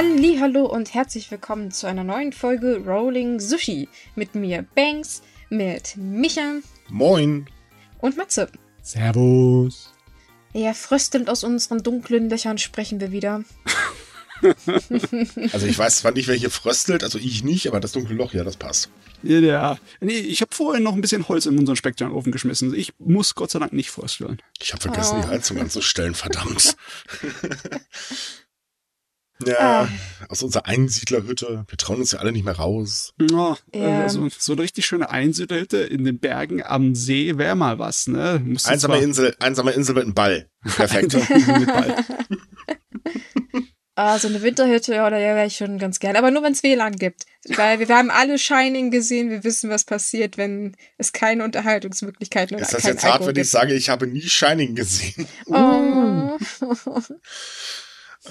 Hallo und herzlich willkommen zu einer neuen Folge Rolling Sushi mit mir Banks, mit Micha Moin. und Matze. Servus. Ja, fröstelnd aus unseren dunklen Löchern sprechen wir wieder. Also ich weiß zwar nicht, wer hier fröstelt, also ich nicht, aber das dunkle Loch, ja, das passt. Ja, ja. Nee, ich habe vorhin noch ein bisschen Holz in unseren Speckjanofen geschmissen. Ich muss Gott sei Dank nicht frösteln. Ich habe vergessen, Oh. die Heizung anzustellen, verdammt. ja, Ah. aus unserer Einsiedlerhütte. Wir trauen uns ja alle nicht mehr raus. Ja, Ja. äh, so, so eine richtig schöne Einsiedlerhütte in den Bergen am See wäre mal was, ne? Musst Einsame zwar- Insel, einsame Insel mit einem Ball. Perfekt. Mit Ball. Ah, so eine Winterhütte, ja, da wäre ich schon ganz gern. Aber nur, wenn es WLAN gibt. Weil wir, wir haben alle Shining gesehen, wir wissen, was passiert, wenn es keine Unterhaltungsmöglichkeiten oder Ist das kein jetzt hart, wenn ich sage, ich habe nie Shining gesehen? gibt? Oh.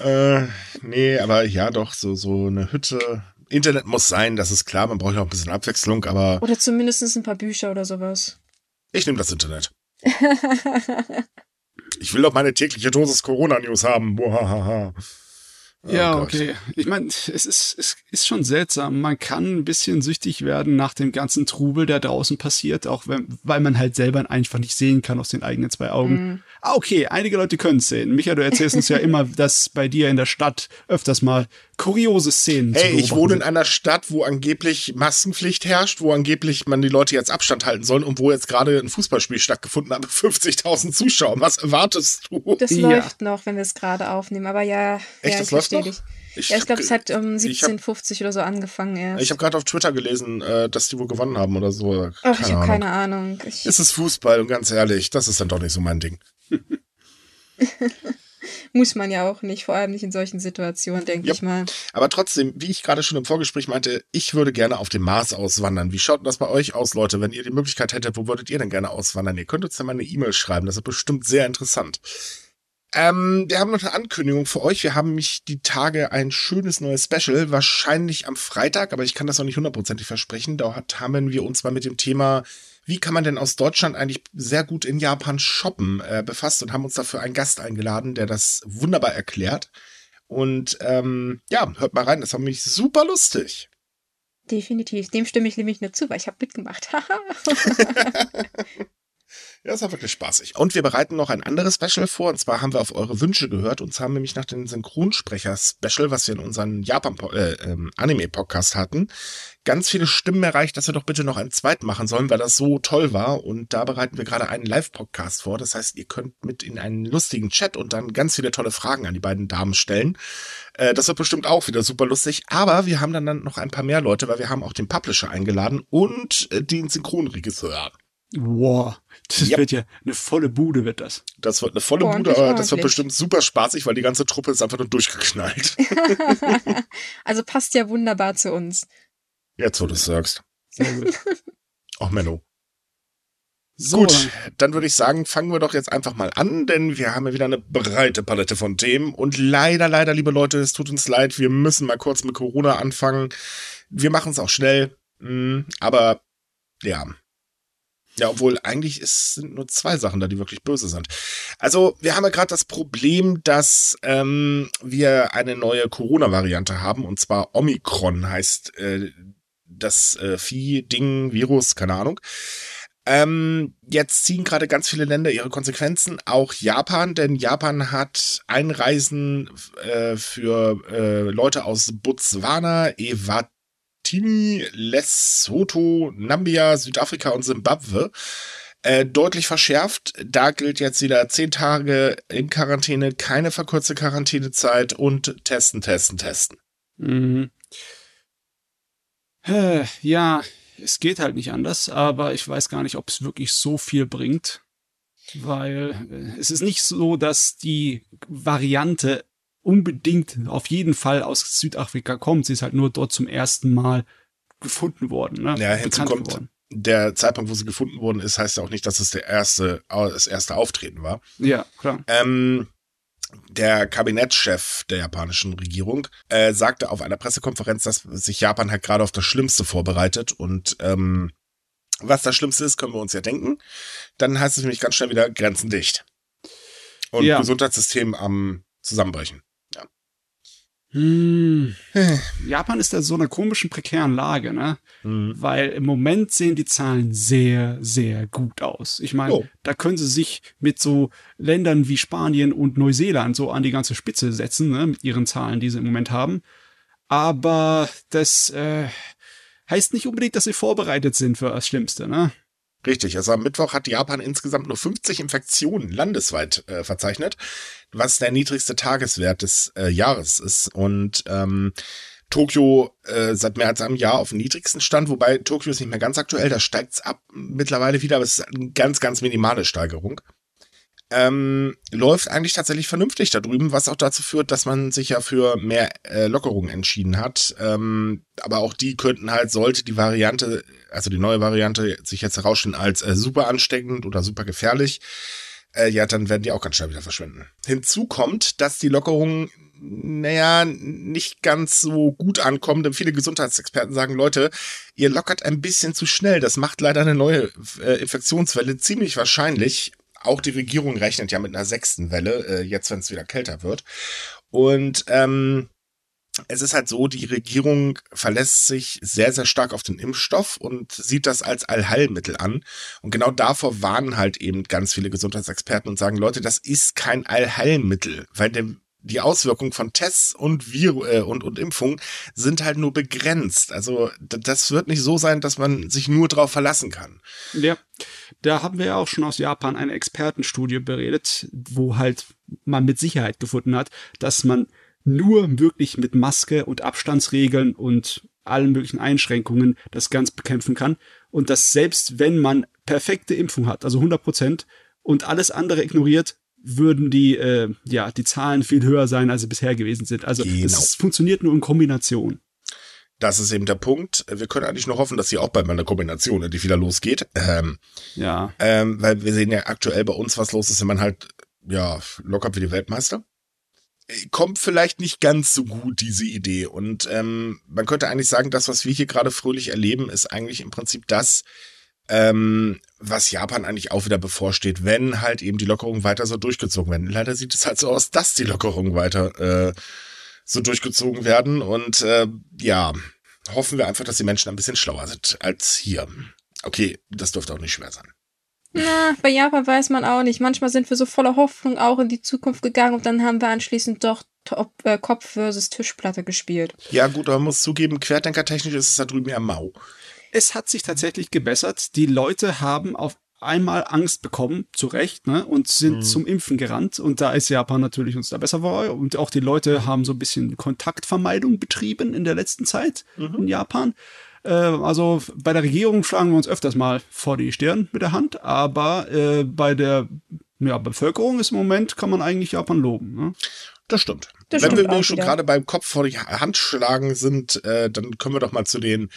Äh, nee, aber ja, doch, so, so eine Hütte. Internet muss sein, das ist klar, man braucht ja auch ein bisschen Abwechslung, aber Oder zumindest ein paar Bücher oder sowas. ich nehme das Internet. Ich will doch meine tägliche Dosis Corona-News haben. Bohahaha. Oh Ja, Gott. okay. Ich meine, es ist, es ist schon seltsam. Man kann ein bisschen süchtig werden nach dem ganzen Trubel, der draußen passiert, auch wenn, weil man halt selber einfach nicht sehen kann aus den eigenen zwei Augen. Mhm. Ah, okay, einige Leute können es sehen. Micha, du erzählst uns ja immer, dass bei dir in der Stadt öfters mal kuriose Szenen zu Hey, ich wohne in sind. einer Stadt, wo angeblich Maskenpflicht herrscht, wo angeblich man die Leute jetzt Abstand halten soll und wo jetzt gerade ein Fußballspiel stattgefunden hat mit 50.000 Zuschauern. Was erwartest du? Das Ja. läuft noch, wenn wir es gerade aufnehmen. Aber ja, Echt, ja das ich läuft verstehe noch? dich. Ich Ja, ich glaube, es hat um ich hab- 17,50 oder so angefangen erst. Ich habe gerade auf Twitter gelesen, äh, dass die wohl gewonnen haben oder so. Ach, ich habe keine Ahnung. Ich, Es ist Fußball und ganz ehrlich, das ist dann doch nicht so mein Ding. muss man ja auch nicht, vor allem nicht in solchen Situationen, denke Yep. ich mal. Aber trotzdem, wie ich gerade schon im Vorgespräch meinte, ich würde gerne auf dem Mars auswandern. Wie schaut das bei euch aus, Leute? Wenn ihr die Möglichkeit hättet, wo würdet ihr denn gerne auswandern? Ihr könnt uns ja mal eine E-Mail schreiben, das ist bestimmt sehr interessant. Ähm, wir haben noch eine Ankündigung für euch. Wir haben mich die Tage ein schönes neues Special, wahrscheinlich am Freitag, aber ich kann das noch nicht hundertprozentig versprechen. Dort haben wir uns mal mit dem Thema, wie kann man denn aus Deutschland eigentlich sehr gut in Japan shoppen, äh, befasst und haben uns dafür einen Gast eingeladen, der das wunderbar erklärt. Und ähm, ja, hört mal rein, das war mich super lustig. Definitiv. Dem stimme ich nämlich nur zu, weil ich habe mitgemacht. Ja, das war wirklich spaßig. Und wir bereiten noch ein anderes Special vor. Und zwar haben wir auf eure Wünsche gehört. Und zwar haben nämlich nach dem Synchronsprecher-Special, was wir in unserem Japan äh, ähm, hatten, ganz viele Stimmen erreicht, dass wir doch bitte noch einen zweiten machen sollen, weil das so toll war. Und da bereiten wir gerade einen Live-Podcast vor. Das heißt, ihr könnt mit in einen lustigen Chat und dann ganz viele tolle Fragen an die beiden Damen stellen. Äh, das wird bestimmt auch wieder super lustig. Aber wir haben dann, dann noch ein paar mehr Leute, weil wir haben auch den Publisher eingeladen und äh, den Synchronregisseur. Wow, das Yep. wird ja eine volle Bude, wird das. Das wird eine volle Ordentlich, Bude, aber das wird bestimmt super spaßig, weil die ganze Truppe ist einfach nur durchgeknallt. also passt ja wunderbar zu uns. Jetzt, wo du es sagst. Sehr gut. Ach, Menno. So, Gut, dann würde ich sagen, fangen wir doch jetzt einfach mal an, denn wir haben ja wieder eine breite Palette von Themen. Und leider, leider, liebe Leute, es tut uns leid, wir müssen mal kurz mit Corona anfangen. Wir machen es auch schnell, mm, aber ja. Ja, obwohl eigentlich ist, sind nur zwei Sachen da, die wirklich böse sind. Also, wir haben ja gerade das Problem, dass ähm, wir eine neue Corona-Variante haben, und zwar Omikron heißt äh, das äh, Vieh, Ding, Virus, keine Ahnung. Ähm, jetzt ziehen gerade ganz viele Länder ihre Konsequenzen, auch Japan, denn Japan hat Einreisen äh, für äh, Leute aus Botswana, Ewatini, Lesotho, Nambia, Südafrika und Simbabwe äh, deutlich verschärft. Da gilt jetzt wieder zehn Tage in Quarantäne, keine verkürzte Quarantänezeit und testen, testen, testen. Mhm. Ja, es geht halt nicht anders, aber ich weiß gar nicht, ob es wirklich so viel bringt, weil äh, es ist nicht so, dass die Variante unbedingt auf jeden Fall aus Südafrika kommt. Sie ist halt nur dort zum ersten Mal gefunden worden. Ne? Ja, hinzu Bekannt kommt, geworden. der Zeitpunkt, wo sie gefunden worden ist, heißt ja auch nicht, dass es der erste, das erste Auftreten war. Ja, klar. Ähm, der Kabinettschef der japanischen Regierung äh, sagte auf einer Pressekonferenz, dass sich Japan halt gerade auf das Schlimmste vorbereitet und ähm, was das Schlimmste ist, können wir uns ja denken. Dann heißt es nämlich ganz schnell wieder Grenzen dicht. Und Ja. Gesundheitssystem am Zusammenbrechen. Ja. Hm. Japan ist da so einer komischen, prekären Lage, ne? Mhm. Weil im Moment sehen die Zahlen sehr, sehr gut aus. Ich meine, oh. da können sie sich mit so Ländern wie Spanien und Neuseeland so an die ganze Spitze setzen, ne? Mit ihren Zahlen, die sie im Moment haben. Aber das äh, heißt nicht unbedingt, dass sie vorbereitet sind für das Schlimmste, ne? Richtig, also am Mittwoch hat Japan insgesamt nur 50 Infektionen landesweit äh, verzeichnet, was der niedrigste Tageswert des äh, Jahres ist. Und ähm, Tokio äh, seit mehr als einem Jahr auf dem niedrigsten Stand, wobei Tokio ist nicht mehr ganz aktuell, da steigt's ab mittlerweile wieder, aber es ist eine ganz, ganz minimale Steigerung ähm, läuft eigentlich tatsächlich vernünftig da drüben, was auch dazu führt, dass man sich ja für mehr äh, Lockerungen entschieden hat. Ähm, aber auch die könnten halt, sollte die Variante, also die neue Variante, sich jetzt herausstellen als äh, super ansteckend oder super gefährlich, äh, ja, dann werden die auch ganz schnell wieder verschwinden. Hinzu kommt, dass die Lockerungen, naja, nicht ganz so gut ankommen, denn viele Gesundheitsexperten sagen, Leute, ihr lockert ein bisschen zu schnell. Das macht leider eine neue äh, Infektionswelle ziemlich wahrscheinlich auch die Regierung rechnet ja mit einer sechsten Welle, äh, jetzt wenn es wieder kälter wird. Und ähm, es ist halt so, die Regierung verlässt sich sehr, sehr stark auf den Impfstoff und sieht das als Allheilmittel an. Und genau davor warnen halt eben ganz viele Gesundheitsexperten und sagen, Leute, das ist kein Allheilmittel, weil dem die Auswirkungen von Tests und Viru äh, und, und Impfungen sind halt nur begrenzt. Also das wird nicht so sein, dass man sich nur drauf verlassen kann. Ja, da haben wir ja auch schon aus Japan eine Expertenstudie beredet, wo halt man mit Sicherheit gefunden hat, dass man nur wirklich mit Maske und Abstandsregeln und allen möglichen Einschränkungen das Ganze bekämpfen kann. Und dass selbst wenn man perfekte Impfung hat, also 100 Prozent, und alles andere ignoriert, würden die, äh, ja, die Zahlen viel höher sein, als sie bisher gewesen sind. Also genau. das funktioniert nur in Kombination. Das ist eben der Punkt. Wir können eigentlich nur hoffen, dass sie auch bei meiner Kombination die wieder losgeht. Ähm, ja. Ähm, weil wir sehen ja aktuell bei uns, was los ist, wenn man halt, ja, lockert wie die Weltmeister. Kommt vielleicht nicht ganz so gut, diese Idee. Und ähm, man könnte eigentlich sagen, das, was wir hier gerade fröhlich erleben, ist eigentlich im Prinzip das, ähm, was Japan eigentlich auch wieder bevorsteht, wenn halt eben die Lockerungen weiter so durchgezogen werden. Leider sieht es halt so aus, dass die Lockerungen weiter äh, so durchgezogen werden. Und äh, ja, hoffen wir einfach, dass die Menschen ein bisschen schlauer sind als hier. Okay, das dürfte auch nicht schwer sein. Na, bei Japan weiß man auch nicht. Manchmal sind wir so voller Hoffnung auch in die Zukunft gegangen und dann haben wir anschließend doch Top, äh, Kopf versus Tischplatte gespielt. Ja, gut, aber man muss zugeben, querdenkertechnisch ist es da drüben eher mau es hat sich tatsächlich gebessert. Die Leute haben auf einmal Angst bekommen, zu Recht, ne, und sind mhm. zum Impfen gerannt. Und da ist Japan natürlich uns da besser vor. Und auch die Leute haben so ein bisschen Kontaktvermeidung betrieben in der letzten Zeit mhm. in Japan. Äh, also bei der Regierung schlagen wir uns öfters mal vor die Stirn mit der Hand, aber äh, bei der ja, Bevölkerung ist im Moment, kann man eigentlich Japan loben. Ne? Das stimmt. Das Wenn stimmt wir schon gerade beim Kopf vor die Hand schlagen sind, äh, dann kommen wir doch mal zu den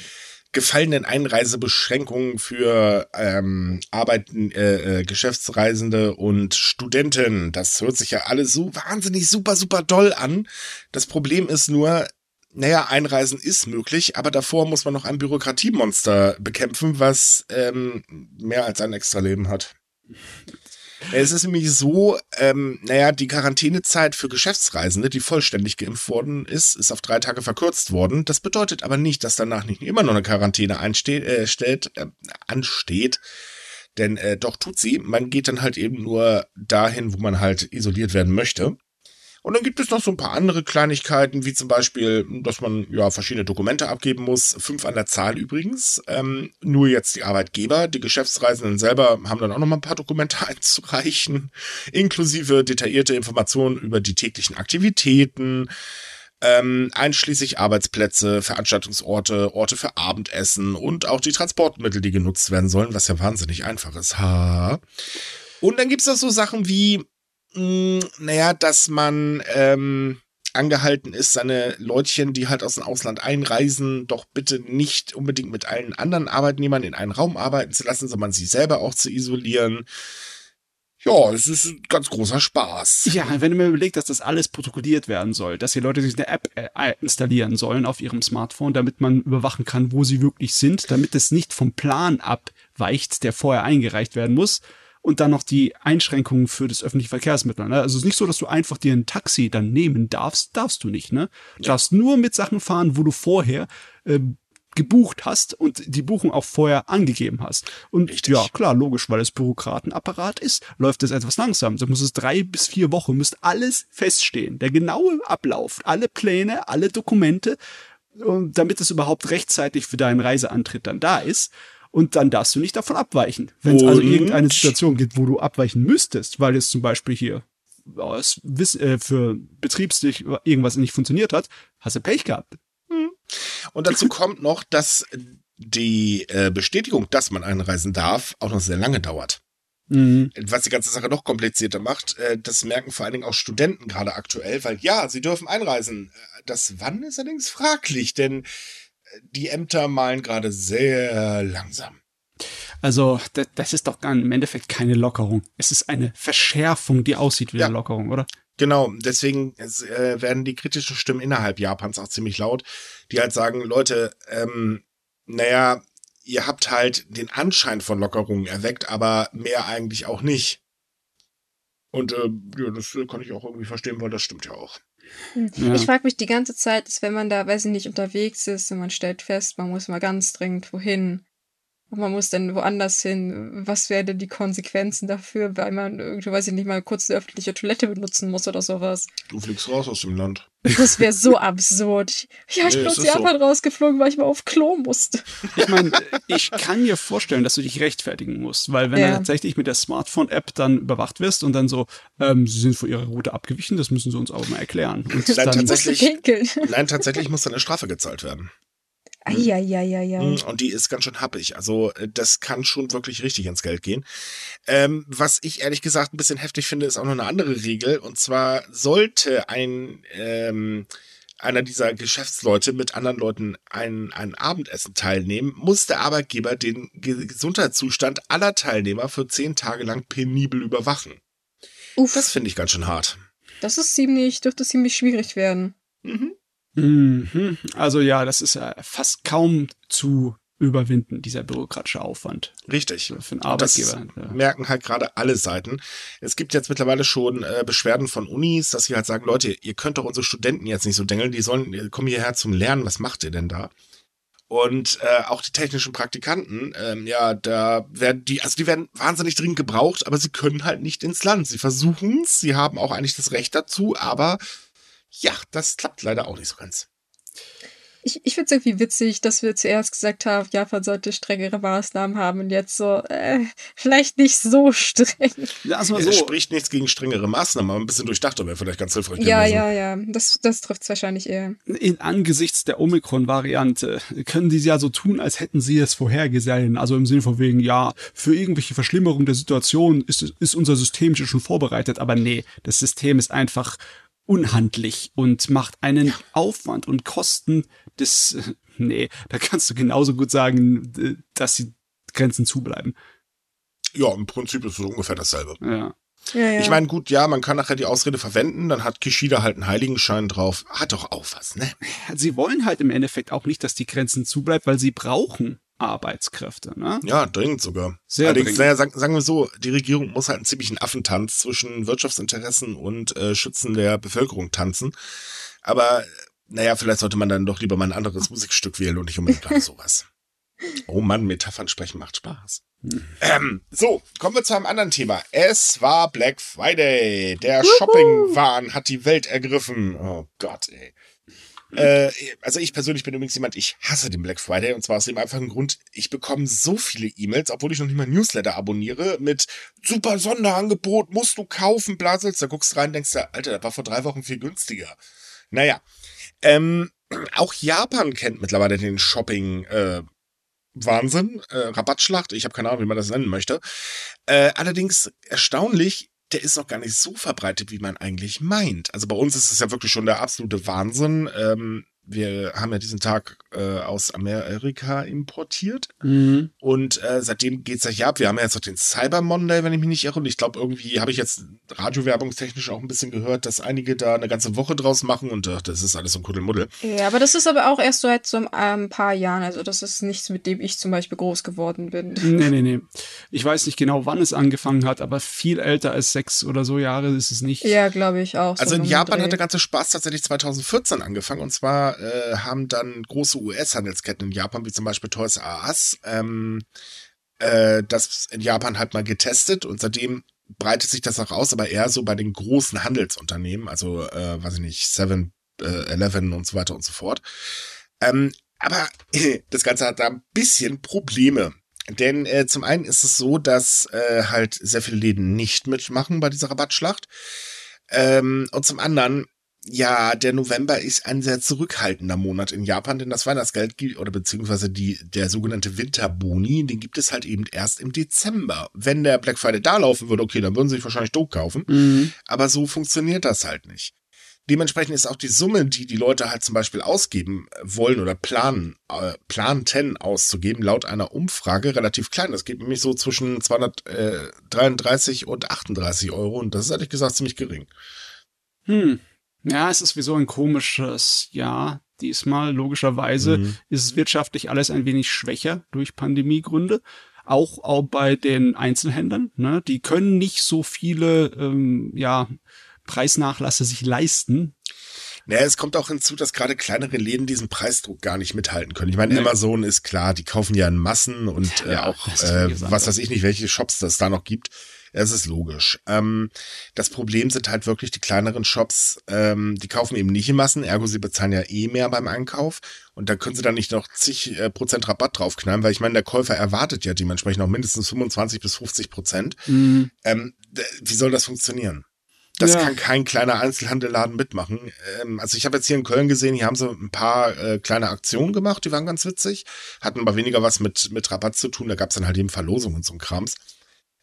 gefallenen Einreisebeschränkungen für ähm, Arbeiten, äh, äh, Geschäftsreisende und Studenten. Das hört sich ja alles so wahnsinnig super, super doll an. Das Problem ist nur, naja, Einreisen ist möglich, aber davor muss man noch ein Bürokratiemonster bekämpfen, was ähm, mehr als ein Extra-Leben hat. Es ist nämlich so, ähm, naja, die Quarantänezeit für Geschäftsreisende, die vollständig geimpft worden ist, ist auf drei Tage verkürzt worden. Das bedeutet aber nicht, dass danach nicht immer noch eine Quarantäne einsteht, äh, stellt, äh, ansteht. Denn äh, doch tut sie. Man geht dann halt eben nur dahin, wo man halt isoliert werden möchte. Und dann gibt es noch so ein paar andere Kleinigkeiten, wie zum Beispiel, dass man ja verschiedene Dokumente abgeben muss. Fünf an der Zahl übrigens. Ähm, nur jetzt die Arbeitgeber. Die Geschäftsreisenden selber haben dann auch noch mal ein paar Dokumente einzureichen, inklusive detaillierte Informationen über die täglichen Aktivitäten. Ähm, einschließlich Arbeitsplätze, Veranstaltungsorte, Orte für Abendessen und auch die Transportmittel, die genutzt werden sollen, was ja wahnsinnig einfach ist. Ha. Und dann gibt's noch so Sachen wie mh, hm, naja, dass man ähm, angehalten ist, seine Leutchen, die halt aus dem Ausland einreisen, doch bitte nicht unbedingt mit allen anderen Arbeitnehmern in einen Raum arbeiten zu lassen, sondern sich selber auch zu isolieren. Ja, es ist ein ganz großer Spaß. Ja, wenn du mir überlegst, dass das alles protokolliert werden soll, dass die Leute sich eine App äh, installieren sollen auf ihrem Smartphone, damit man überwachen kann, wo sie wirklich sind, damit es nicht vom Plan abweicht, der vorher eingereicht werden muss, und dann noch die Einschränkungen für das öffentliche Verkehrsmittel. Ne? Also es ist nicht so, dass du einfach dir ein Taxi dann nehmen darfst, darfst du nicht. Ne? Du darfst nur mit Sachen fahren, wo du vorher äh, gebucht hast und die Buchung auch vorher angegeben hast. Und Richtig. ja, klar, logisch, weil es Bürokratenapparat ist, läuft es etwas langsam. Da muss es drei bis vier Wochen, müsste alles feststehen. Der genaue Ablauf, alle Pläne, alle Dokumente, und damit es überhaupt rechtzeitig für deinen Reiseantritt dann da ist. Und dann darfst du nicht davon abweichen. Wenn es also irgendeine Situation gibt, wo du abweichen müsstest, weil es zum Beispiel hier aus, Wiss- äh, für betriebslich irgendwas nicht funktioniert hat, hast du Pech gehabt. Und dazu kommt noch, dass die äh, Bestätigung, dass man einreisen darf, auch noch sehr lange dauert. Mhm. Was die ganze Sache noch komplizierter macht, äh, das merken vor allen Dingen auch Studenten gerade aktuell, weil ja, sie dürfen einreisen. Das Wann ist allerdings fraglich, denn die Ämter malen gerade sehr langsam. Also, das, ist doch im Endeffekt keine Lockerung. Es ist eine Verschärfung, die aussieht wie Ja. eine Lockerung, oder? Genau, deswegen es, äh, werden die kritischen Stimmen innerhalb Japans auch ziemlich laut, die halt sagen, Leute, ähm, naja, ihr habt halt den Anschein von Lockerungen erweckt, aber mehr eigentlich auch nicht. Und äh, ja, das kann ich auch irgendwie verstehen, weil das stimmt ja auch. Ja. Ich frage mich die ganze Zeit, dass wenn man da, weiß ich nicht, unterwegs ist und man stellt fest, man muss mal ganz dringend wohin man muss dann woanders hin, was wären die Konsequenzen dafür, weil man irgendwie, weiß ich nicht, mal kurz eine öffentliche Toilette benutzen muss oder sowas. Du fliegst raus aus dem Land. Das wäre so absurd. Ja, ich Nee, bin aus Japan rausgeflogen, weil ich mal auf Klo musste. Ich meine, ich kann mir vorstellen, dass du dich rechtfertigen musst, weil wenn Ja. du tatsächlich mit der Smartphone-App dann überwacht wirst und dann so, ähm, sie sind von ihrer Route abgewichen, das müssen sie uns aber mal erklären. Und Nein, dann, tatsächlich-. Nein, tatsächlich muss dann eine Strafe gezahlt werden. Eieieiei. Mm, Und die ist ganz schön happig. Also äh, das kann schon wirklich richtig ins Geld gehen. Ähm, was ich ehrlich gesagt ein bisschen heftig finde, ist auch noch eine andere Regel. Und zwar sollte ein ähm, einer dieser Geschäftsleute mit anderen Leuten ein, ein Abendessen teilnehmen, muss der Arbeitgeber den Ge Gesundheitszustand aller Teilnehmer für zehn Tage lang penibel überwachen. Uff, Das das, finde ich ganz schön hart. das ist ziemlich, dürfte ziemlich schwierig werden. Mhm. Mhm. Also ja, das ist ja fast kaum zu überwinden, dieser bürokratische Aufwand Richtig. für einen Und das Arbeitgeber. Ja. merken halt gerade alle Seiten. Es gibt jetzt mittlerweile schon äh, Beschwerden von Unis, dass sie halt sagen, Leute, ihr könnt doch unsere Studenten jetzt nicht so dengeln, die sollen, die kommen hierher zum Lernen, was macht ihr denn da? Und äh, auch die technischen Praktikanten, ähm, ja, da werden die, also die werden wahnsinnig dringend gebraucht, aber sie können halt nicht ins Land. Sie versuchen es, sie haben auch eigentlich das Recht dazu, aber ja, das klappt leider auch nicht so ganz. Ich, ich finde es irgendwie witzig, dass wir zuerst gesagt haben, Japan sollte strengere Maßnahmen haben und jetzt so, äh, vielleicht nicht so streng. Lass mal Es so. spricht nichts gegen strengere Maßnahmen, aber ein bisschen durchdachter wäre vielleicht ganz hilfreich Ja, gewesen. ja, ja. Das, das trifft es wahrscheinlich eher. in angesichts der Omikron-Variante können die ja so tun, als hätten sie es vorhergesehen. Also im Sinne von wegen, ja, für irgendwelche Verschlimmerung der Situation ist, ist unser System schon vorbereitet. Aber nee, das System ist einfach unhandlich und macht einen Aufwand und Kosten des, nee, da kannst du genauso gut sagen, dass die Grenzen zubleiben. Ja, im Prinzip ist es ungefähr dasselbe. Ja. Ja, ja. Ich meine, gut, ja, man kann nachher die Ausrede verwenden, dann hat Kishida halt einen Heiligenschein drauf. Hat doch auch was, ne? Sie wollen halt im Endeffekt auch nicht, dass die Grenzen zubleiben, weil sie brauchen Arbeitskräfte, ne? Ja, dringend sogar. Sehr Allerdings, dringend. naja, sagen, sagen wir so, die Regierung muss halt einen ziemlichen Affentanz zwischen Wirtschaftsinteressen und äh, Schützen der Bevölkerung tanzen. Aber, naja, vielleicht sollte man dann doch lieber mal ein anderes Musikstück wählen und nicht unbedingt gerade sowas. Oh Mann, Metaphern sprechen macht Spaß. Ähm, so, kommen wir zu einem anderen Thema. Es war Black Friday. Der Shopping-Wahn hat die Welt ergriffen. Oh Gott, ey. Äh, also ich persönlich bin übrigens jemand, ich hasse den Black Friday und zwar aus dem einfachen Grund, ich bekomme so viele E-Mails, obwohl ich noch nicht mal Newsletter abonniere, mit super Sonderangebot, musst du kaufen, blaselst, da guckst rein, denkst du, Alter, das war vor drei Wochen viel günstiger. Naja, ähm, auch Japan kennt mittlerweile den Shopping, äh, Wahnsinn, äh, Rabattschlacht, ich habe keine Ahnung, wie man das nennen möchte. Äh, allerdings erstaunlich, der ist noch gar nicht so verbreitet, wie man eigentlich meint. Also bei uns ist es ja wirklich schon der absolute Wahnsinn. Ähm, wir haben ja diesen Tag äh, aus Amerika importiert Mhm. und äh, seitdem geht's ja hier ab. Wir haben ja jetzt noch den Cyber Monday, wenn ich mich nicht irre. Und ich glaube, irgendwie habe ich jetzt radiowerbungstechnisch auch ein bisschen gehört, dass einige da eine ganze Woche draus machen und ach, das ist alles so ein Kuddelmuddel. Ja, aber das ist aber auch erst seit so ein paar Jahren. Also das ist nichts, mit dem ich zum Beispiel groß geworden bin. Nee, nee, nee. Ich weiß nicht genau, wann es angefangen hat, aber viel älter als sechs oder so Jahre ist es nicht. Ja, glaube ich auch. so Also in Japan Dreh. hat der ganze Spaß tatsächlich 2014 angefangen. Und zwar äh, haben dann große US-Handelsketten in Japan, wie zum Beispiel Toys R Us, ähm, äh, das in Japan halt mal getestet und seitdem breitet sich das auch aus, aber eher so bei den großen Handelsunternehmen, also äh, weiß ich nicht, Seven, äh, Eleven und so weiter und so fort. Ähm, aber das Ganze hat da ein bisschen Probleme. Denn äh, zum einen ist es so, dass äh, halt sehr viele Läden nicht mitmachen bei dieser Rabattschlacht. Ähm, und zum anderen, ja, der November ist ein sehr zurückhaltender Monat in Japan, denn das Weihnachtsgeld gibt, oder beziehungsweise die, der sogenannte Winterboni, den gibt es halt eben erst im Dezember. Wenn der Black Friday da laufen würde, okay, dann würden sie sich wahrscheinlich doof kaufen. Mhm. Aber so funktioniert das halt nicht. Dementsprechend ist auch die Summe, die die Leute halt zum Beispiel ausgeben wollen oder planen, äh, planten auszugeben, laut einer Umfrage relativ klein. Das geht nämlich so zwischen 233 und 38 Euro und das ist ehrlich gesagt ziemlich gering. Hm. Ja, es ist sowieso ein komisches Jahr. Diesmal, logischerweise, Mhm. ist es wirtschaftlich alles ein wenig schwächer durch Pandemiegründe. Auch, auch bei den Einzelhändlern. Ne? Die können nicht so viele ähm, ja, Preisnachlässe sich leisten. Naja, es kommt auch hinzu, dass gerade kleinere Läden diesen Preisdruck gar nicht mithalten können. Ich meine, Nee. Amazon ist klar, die kaufen ja in Massen und äh, Ja, auch, äh, wie gesagt, was weiß ich nicht, welche Shops das da noch gibt. Es ist logisch. Ähm, das Problem sind halt wirklich die kleineren Shops, ähm, die kaufen eben nicht in Massen, ergo sie bezahlen ja eh mehr beim Einkauf und da können sie dann nicht noch zig äh, Prozent Rabatt draufknallen, weil ich meine, der Käufer erwartet ja dementsprechend auch mindestens 25 bis 50 Prozent. Mhm. Ähm, wie soll das funktionieren? Das Ja. kann kein kleiner Einzelhandelladen mitmachen. Ähm, also ich habe jetzt hier in Köln gesehen, hier haben sie ein paar äh, kleine Aktionen gemacht, die waren ganz witzig, hatten aber weniger was mit, mit Rabatt zu tun, da gab es dann halt eben Verlosungen und so ein Krams.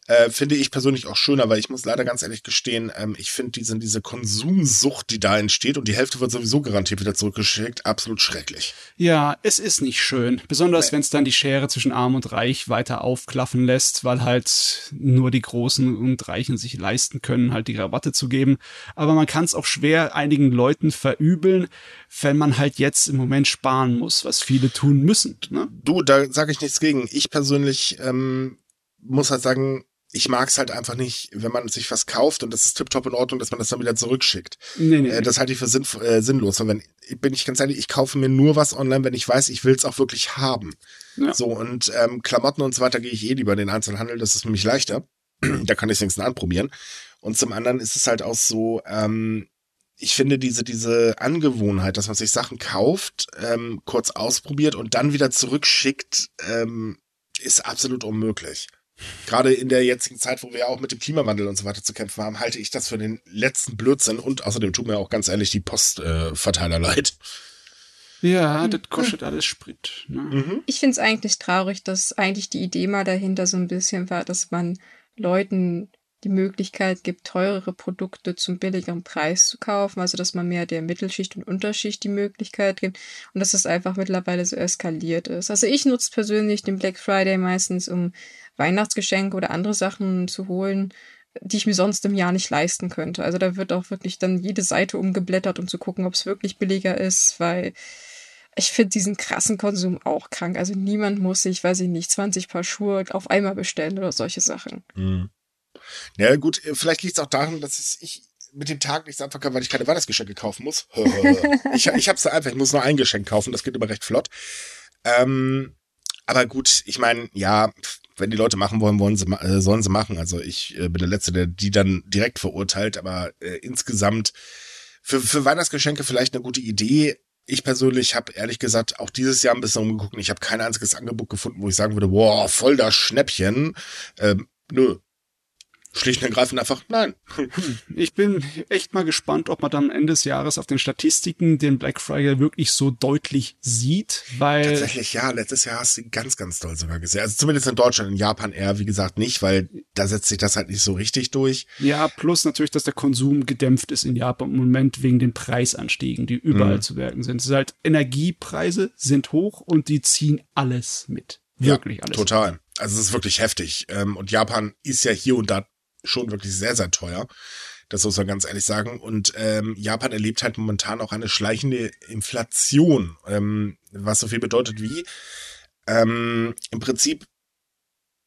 Äh, finde ich persönlich auch schöner, weil ich muss leider ganz ehrlich gestehen, ähm, ich finde diese, diese Konsumsucht, die da entsteht und die Hälfte wird sowieso garantiert wieder zurückgeschickt, absolut schrecklich. Ja, es ist nicht schön. Besonders wenn es dann die Schere zwischen Arm und Reich weiter aufklaffen lässt, weil halt nur die Großen und Reichen sich leisten können, halt die Rabatte zu geben. Aber man kann es auch schwer einigen Leuten verübeln, wenn man halt jetzt im Moment sparen muss, was viele tun müssen. Ne? Du, da sage ich nichts gegen. Ich persönlich ähm, muss halt sagen, ich mag es halt einfach nicht, wenn man sich was kauft und das ist tipptopp in Ordnung, dass man das dann wieder zurückschickt. Nee, nee, Äh, das halte ich für sinn, äh, sinnlos. Und wenn, bin ich ganz ehrlich, ich kaufe mir nur was online, wenn ich weiß, ich will es auch wirklich haben. Ja. So, und ähm, Klamotten und so weiter gehe ich eh lieber in den Einzelhandel, das ist für mich leichter. da kann ich es wenigstens anprobieren. Und zum anderen ist es halt auch so, ähm, ich finde diese, diese Angewohnheit, dass man sich Sachen kauft, ähm, kurz ausprobiert und dann wieder zurückschickt, ähm, ist absolut unmöglich. Gerade in der jetzigen Zeit, wo wir auch mit dem Klimawandel und so weiter zu kämpfen haben, halte ich das für den letzten Blödsinn und außerdem tut mir auch ganz ehrlich die Postverteiler äh, leid. Ja, das kostet alles Sprit. Ne? Mhm. Ich finde es eigentlich traurig, dass eigentlich die Idee mal dahinter so ein bisschen war, dass man Leuten die Möglichkeit gibt, teurere Produkte zum billigeren Preis zu kaufen, also dass man mehr der Mittelschicht und Unterschicht die Möglichkeit gibt und dass es einfach mittlerweile so eskaliert ist. Also ich nutze persönlich den Black Friday meistens, um Weihnachtsgeschenke oder andere Sachen zu holen, die ich mir sonst im Jahr nicht leisten könnte. Also da wird auch wirklich dann jede Seite umgeblättert, um zu gucken, ob es wirklich billiger ist, weil ich finde diesen krassen Konsum auch krank. Also niemand muss sich, weiß ich nicht, 20 Paar Schuhe auf einmal bestellen oder solche Sachen. Mhm. Ja, gut, vielleicht liegt es auch daran, dass ich mit dem Tag nichts anfangen kann, weil ich keine Weihnachtsgeschenke kaufen muss. ich ich habe es einfach, ich muss nur ein Geschenk kaufen, das geht immer recht flott. Ähm, aber gut, ich meine, ja, wenn die Leute machen wollen, wollen sie, äh, sollen sie machen. Also ich äh, bin der Letzte, der die dann direkt verurteilt, aber äh, insgesamt für, für Weihnachtsgeschenke vielleicht eine gute Idee. Ich persönlich habe ehrlich gesagt auch dieses Jahr ein bisschen umgeguckt ich habe kein einziges Angebot gefunden, wo ich sagen würde, boah, voll das Schnäppchen. Ähm, nö. Schlicht und ergreifend einfach nein. Ich bin echt mal gespannt, ob man dann Ende des Jahres auf den Statistiken den Black Friday wirklich so deutlich sieht, weil. Tatsächlich, ja, letztes Jahr hast du ihn ganz, ganz doll sogar gesehen. Also zumindest in Deutschland, in Japan eher, wie gesagt, nicht, weil da setzt sich das halt nicht so richtig durch. Ja, plus natürlich, dass der Konsum gedämpft ist in Japan im Moment wegen den Preisanstiegen, die überall mhm. zu werken sind. Es ist halt, Energiepreise sind hoch und die ziehen alles mit. Wirklich ja, alles. Total. Also es ist wirklich heftig. Ähm, und Japan ist ja hier und da schon wirklich sehr, sehr teuer. Das muss man ganz ehrlich sagen. Und ähm, Japan erlebt halt momentan auch eine schleichende Inflation, ähm, was so viel bedeutet wie ähm, im Prinzip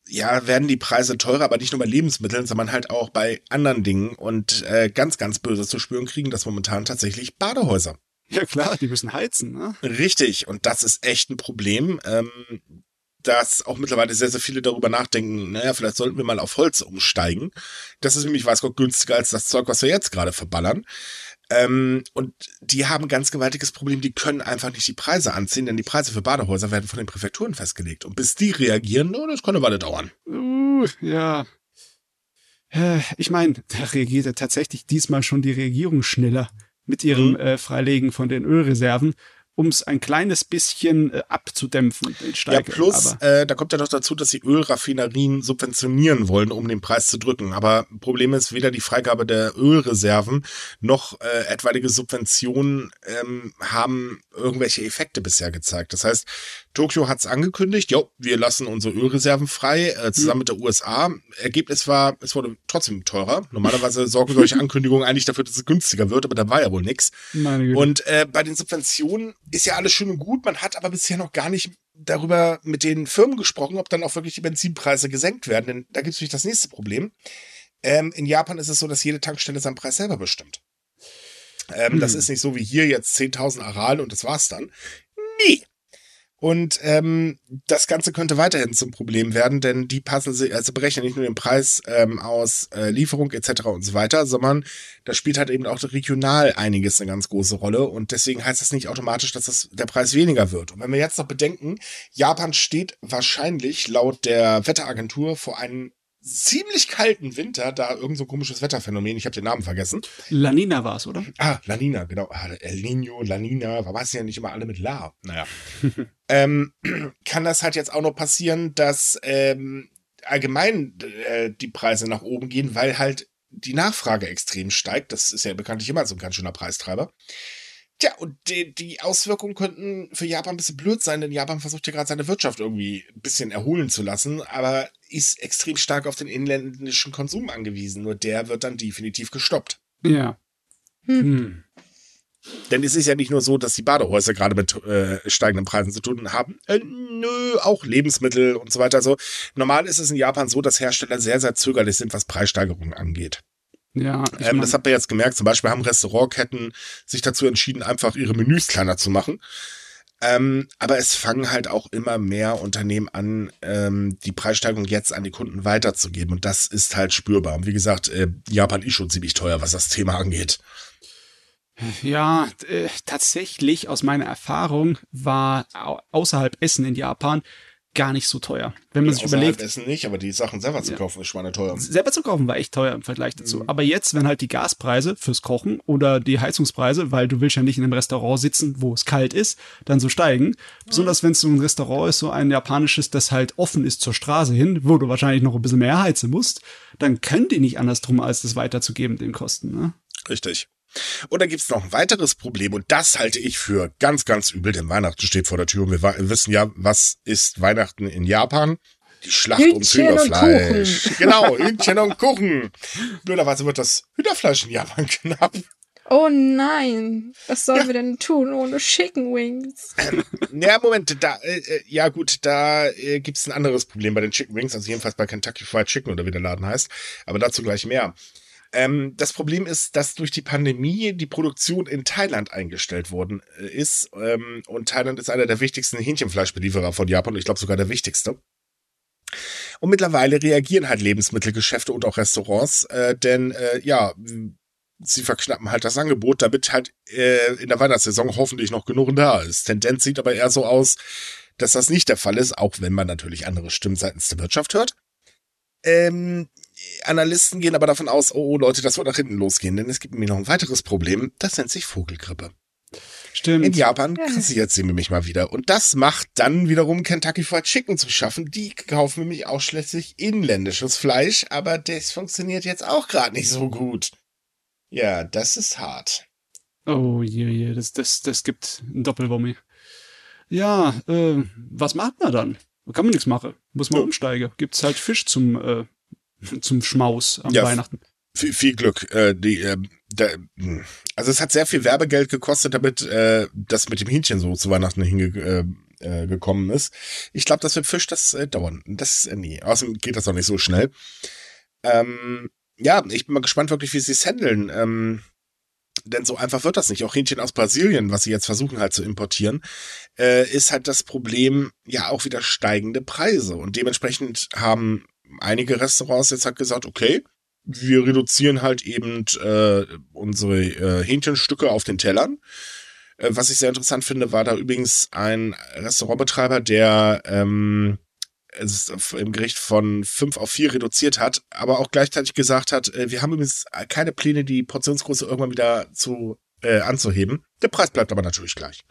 ja, werden die Preise teurer, aber nicht nur bei Lebensmitteln, sondern halt auch bei anderen Dingen und äh, ganz, ganz böse zu spüren kriegen das momentan tatsächlich Badehäuser. Ja klar, die müssen heizen, ne? Richtig, und das ist echt ein Problem. Ähm, dass auch mittlerweile sehr, sehr viele darüber nachdenken, naja, vielleicht sollten wir mal auf Holz umsteigen. Das ist nämlich, weiß Gott, günstiger als das Zeug, was wir jetzt gerade verballern. Ähm, und die haben ganz gewaltiges Problem, die können einfach nicht die Preise anziehen, denn die Preise für Badehäuser werden von den Präfekturen festgelegt. Und bis die reagieren, oh, das kann eine Weile dauern. Uh, ja. Äh, ich meine, da reagiert ja tatsächlich diesmal schon die Regierung schneller mit ihrem mhm. äh, Freilegen von den Ölreserven um es ein kleines bisschen äh, abzudämpfen. ja, plus, äh, da kommt ja noch dazu, dass sie Ölraffinerien subventionieren wollen, um den Preis zu drücken. Aber Problem ist, weder die Freigabe der Ölreserven noch äh, etwaige Subventionen ähm, haben irgendwelche Effekte bisher gezeigt. Das heißt, Tokio hat es angekündigt, jo, wir lassen unsere Ölreserven frei, äh, zusammen hm. mit der USA. Ergebnis war, es wurde trotzdem teurer. Normalerweise sorgen solche Ankündigungen eigentlich dafür, dass es günstiger wird, aber da war ja wohl nichts. Und äh, bei den Subventionen ist ja alles schön und gut, man hat aber bisher noch gar nicht darüber mit den Firmen gesprochen, ob dann auch wirklich die Benzinpreise gesenkt werden, denn da gibt es natürlich das nächste Problem. Ähm, in Japan ist es so, dass jede Tankstelle seinen Preis selber bestimmt. Ähm, hm. Das ist nicht so wie hier jetzt 10.000 Aral und das war's dann. Nee, und ähm, das Ganze könnte weiterhin zum Problem werden, denn die sich, also berechnen nicht nur den Preis ähm, aus äh, Lieferung etc. und so weiter, sondern da spielt halt eben auch regional einiges eine ganz große Rolle. Und deswegen heißt das nicht automatisch, dass das der Preis weniger wird. Und wenn wir jetzt noch bedenken, Japan steht wahrscheinlich laut der Wetteragentur vor einem ziemlich kalten Winter, da irgend so ein komisches Wetterphänomen, ich habe den Namen vergessen. Lanina war es, oder? Ah, Lanina, genau. Ah, El Nino, Lanina, war es ja nicht immer alle mit La. Naja. ähm, kann das halt jetzt auch noch passieren, dass ähm, allgemein äh, die Preise nach oben gehen, weil halt die Nachfrage extrem steigt. Das ist ja bekanntlich immer so ein ganz schöner Preistreiber. Tja, und die, die Auswirkungen könnten für Japan ein bisschen blöd sein, denn Japan versucht ja gerade seine Wirtschaft irgendwie ein bisschen erholen zu lassen, aber ist extrem stark auf den inländischen Konsum angewiesen. Nur der wird dann definitiv gestoppt. Ja. Hm. Hm. Denn es ist ja nicht nur so, dass die Badehäuser gerade mit äh, steigenden Preisen zu tun haben. Äh, nö, auch Lebensmittel und so weiter. Also normal ist es in Japan so, dass Hersteller sehr, sehr zögerlich sind, was Preissteigerungen angeht. Ja, ähm, das habt ihr jetzt gemerkt. Zum Beispiel haben Restaurantketten sich dazu entschieden, einfach ihre Menüs kleiner zu machen. Ähm, aber es fangen halt auch immer mehr Unternehmen an, ähm, die Preissteigerung jetzt an die Kunden weiterzugeben. Und das ist halt spürbar. Und wie gesagt, äh, Japan ist schon ziemlich teuer, was das Thema angeht. Ja, äh, tatsächlich aus meiner Erfahrung war außerhalb Essen in Japan gar nicht so teuer. Wenn man ja, sich überlegt. Essen nicht, aber die Sachen selber zu ja. kaufen ist schweineteuer. Selber zu kaufen war echt teuer im Vergleich dazu. Mhm. Aber jetzt, wenn halt die Gaspreise fürs Kochen oder die Heizungspreise, weil du willst ja nicht in einem Restaurant sitzen, wo es kalt ist, dann so steigen. Mhm. Besonders wenn es so ein Restaurant ist, so ein japanisches, das halt offen ist zur Straße hin, wo du wahrscheinlich noch ein bisschen mehr heizen musst, dann können die nicht anders drum, als das weiterzugeben, den Kosten. Ne? Richtig. Und dann gibt's noch ein weiteres Problem und das halte ich für ganz, ganz übel, denn Weihnachten steht vor der Tür und wir wissen ja, was ist Weihnachten in Japan? Die Schlacht Hühnchen ums Hühnerfleisch. Genau, Hühnchen und Kuchen. Blöderweise wird das Hühnerfleisch in Japan knapp. Oh nein, was sollen ja. wir denn tun ohne Chicken Wings? Ähm, ja, Moment, da, äh, äh ja gut, da äh, gibt's ein anderes Problem bei den Chicken Wings, also jedenfalls bei Kentucky Fried Chicken oder wie der Laden heißt, aber dazu gleich mehr. Ähm, das Problem ist, dass durch die Pandemie die Produktion in Thailand eingestellt worden äh, ist. Ähm, und Thailand ist einer der wichtigsten Hähnchenfleischbelieferer von Japan. Ich glaube sogar der wichtigste. Und mittlerweile reagieren halt Lebensmittelgeschäfte und auch Restaurants, äh, denn äh, ja, sie verknappen halt das Angebot, damit halt äh, in der Weihnachtssaison hoffentlich noch genug da ist. Tendenz sieht aber eher so aus, dass das nicht der Fall ist, auch wenn man natürlich andere Stimmen seitens der Wirtschaft hört. Ähm, Analysten gehen aber davon aus, oh, oh Leute, das wird nach hinten losgehen, denn es gibt nämlich noch ein weiteres Problem, das nennt sich Vogelgrippe. Stimmt. In Japan Ja. kassiert sie nämlich mal wieder. Und das macht dann wiederum Kentucky Fried Chicken zu schaffen. Die kaufen nämlich ausschließlich inländisches Fleisch, aber das funktioniert jetzt auch gerade nicht so gut. Ja, das ist hart. Oh je, je, das, das, das gibt ein Doppelwummi. Ja, äh, was macht man dann? Kann man nichts machen. Muss man Ja. umsteigen. Gibt's halt Fisch zum, äh, zum Schmaus am Ja. Weihnachten. Viel, viel Glück. Äh, die, äh, da, mh. also es hat sehr viel Werbegeld gekostet, damit äh, das mit dem Hähnchen so zu Weihnachten hingekommen äh, äh, gekommen ist. Ich glaube, das wird Fisch das äh, dauern. Das äh, nee. Außerdem geht das auch nicht so schnell. Ähm, ja, ich bin mal gespannt wirklich, wie sie es handeln. Ähm, denn so einfach wird das nicht. Auch Hähnchen aus Brasilien, was sie jetzt versuchen halt zu importieren, äh, ist halt das Problem, ja auch wieder steigende Preise. Und dementsprechend haben einige Restaurants jetzt halt gesagt, okay, wir reduzieren halt eben äh, unsere äh, Hähnchenstücke auf den Tellern. Äh, was ich sehr interessant finde, war da übrigens ein Restaurantbetreiber, der ähm, es im Gericht von fünf auf vier reduziert hat, aber auch gleichzeitig gesagt hat, äh, wir haben übrigens keine Pläne, die Portionsgröße irgendwann wieder zu äh, anzuheben. Der Preis bleibt aber natürlich gleich.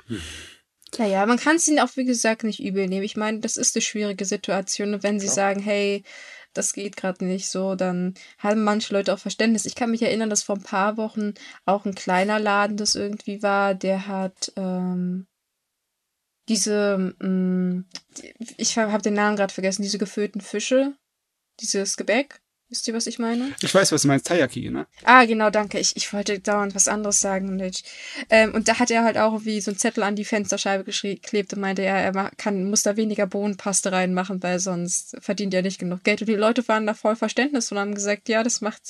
Naja, man kann es ihnen auch, wie gesagt, nicht übel nehmen. Ich meine, das ist eine schwierige Situation. Und wenn sie Ja. sagen, hey, das geht gerade nicht so, dann haben manche Leute auch Verständnis. Ich kann mich erinnern, dass vor ein paar Wochen auch ein kleiner Laden das irgendwie war, der hat ähm, diese, mh, die- ich habe den Namen gerade vergessen, diese gefüllten Fische, dieses Gebäck. Wisst ihr, was ich meine? Ich weiß, was du meinst, Taiyaki, ne? Ah, genau, danke. Ich, ich wollte dauernd was anderes sagen. Mensch. Ähm, und da hat er halt auch wie so ein Zettel an die Fensterscheibe geklebt und meinte, ja, er kann, muss da weniger Bohnenpaste reinmachen, weil sonst verdient er nicht genug Geld. Und die Leute waren da voll Verständnis und haben gesagt, ja, das macht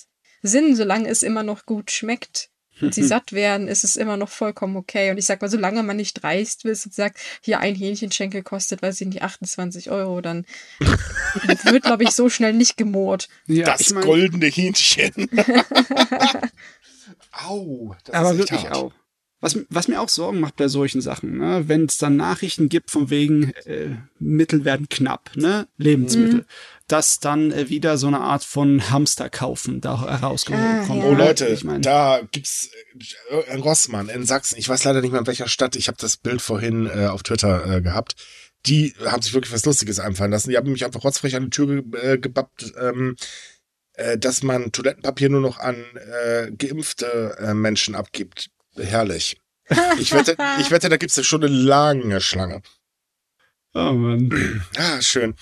Sinn, solange es immer noch gut schmeckt und sie satt werden, ist es immer noch vollkommen okay. Und ich sag mal, solange man nicht dreist ist und sagt, hier ein Hähnchenschenkel kostet, weiß ich nicht, 28 Euro, dann wird, glaube ich, so schnell nicht gemurrt. Ja, das ich mein, goldene Hähnchen. Au, das aber ist echt wirklich hart. auch. Was, was mir auch Sorgen macht bei solchen Sachen, ne? wenn es dann Nachrichten gibt von wegen äh, Mittel werden knapp, ne? Lebensmittel, dass dann äh, wieder so eine Art von Hamsterkaufen da herauskommt. Ah, ja. Oh Leute, ich mein, da gibt's äh, in Rossmann in Sachsen. Ich weiß leider nicht mehr in welcher Stadt. Ich habe das Bild vorhin äh, auf Twitter äh, gehabt. Die haben sich wirklich was Lustiges einfallen lassen. Die haben mich einfach rotzfrech an die Tür ge äh, gebappt, ähm, äh, dass man Toilettenpapier nur noch an äh, geimpfte äh, Menschen abgibt. Herrlich. Ich wette, ich wette, da gibt's ja schon eine lange Schlange. oh Mann. Ah, schön.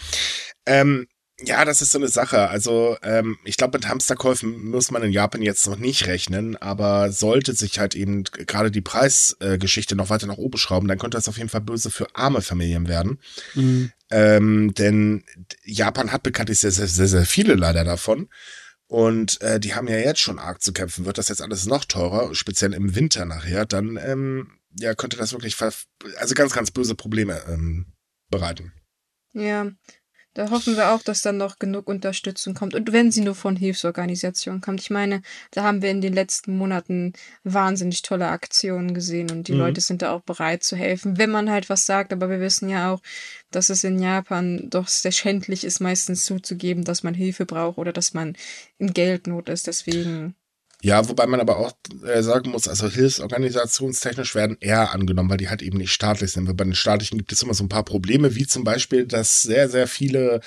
Ähm, ja, das ist so eine Sache. Also, ähm, ich glaube, mit Hamsterkäufen muss man in Japan jetzt noch nicht rechnen, aber sollte sich halt eben gerade die Preisgeschichte äh, noch weiter nach oben schrauben, dann könnte das auf jeden Fall böse für arme Familien werden. Mhm. Ähm, denn Japan hat bekanntlich sehr, sehr, sehr, sehr viele leider davon. Und äh, die haben ja jetzt schon arg zu kämpfen. Wird das jetzt alles noch teurer, speziell im Winter nachher, dann ähm, ja, könnte das wirklich also ganz, ganz böse Probleme ähm, bereiten. Ja, da hoffen wir auch, dass dann noch genug Unterstützung kommt. Und wenn sie nur von Hilfsorganisationen kommt. Ich meine, da haben wir in den letzten Monaten wahnsinnig tolle Aktionen gesehen und die Mhm. Leute sind da auch bereit zu helfen, wenn man halt was sagt. Aber wir wissen ja auch, dass es in Japan doch sehr schändlich ist, meistens zuzugeben, dass man Hilfe braucht oder dass man in Geldnot ist. Deswegen. Ja, wobei man aber auch äh, sagen muss, also hilfsorganisationstechnisch werden eher angenommen, weil die halt eben nicht staatlich sind. Weil bei den staatlichen gibt es immer so ein paar Probleme, wie zum Beispiel, dass sehr, sehr viele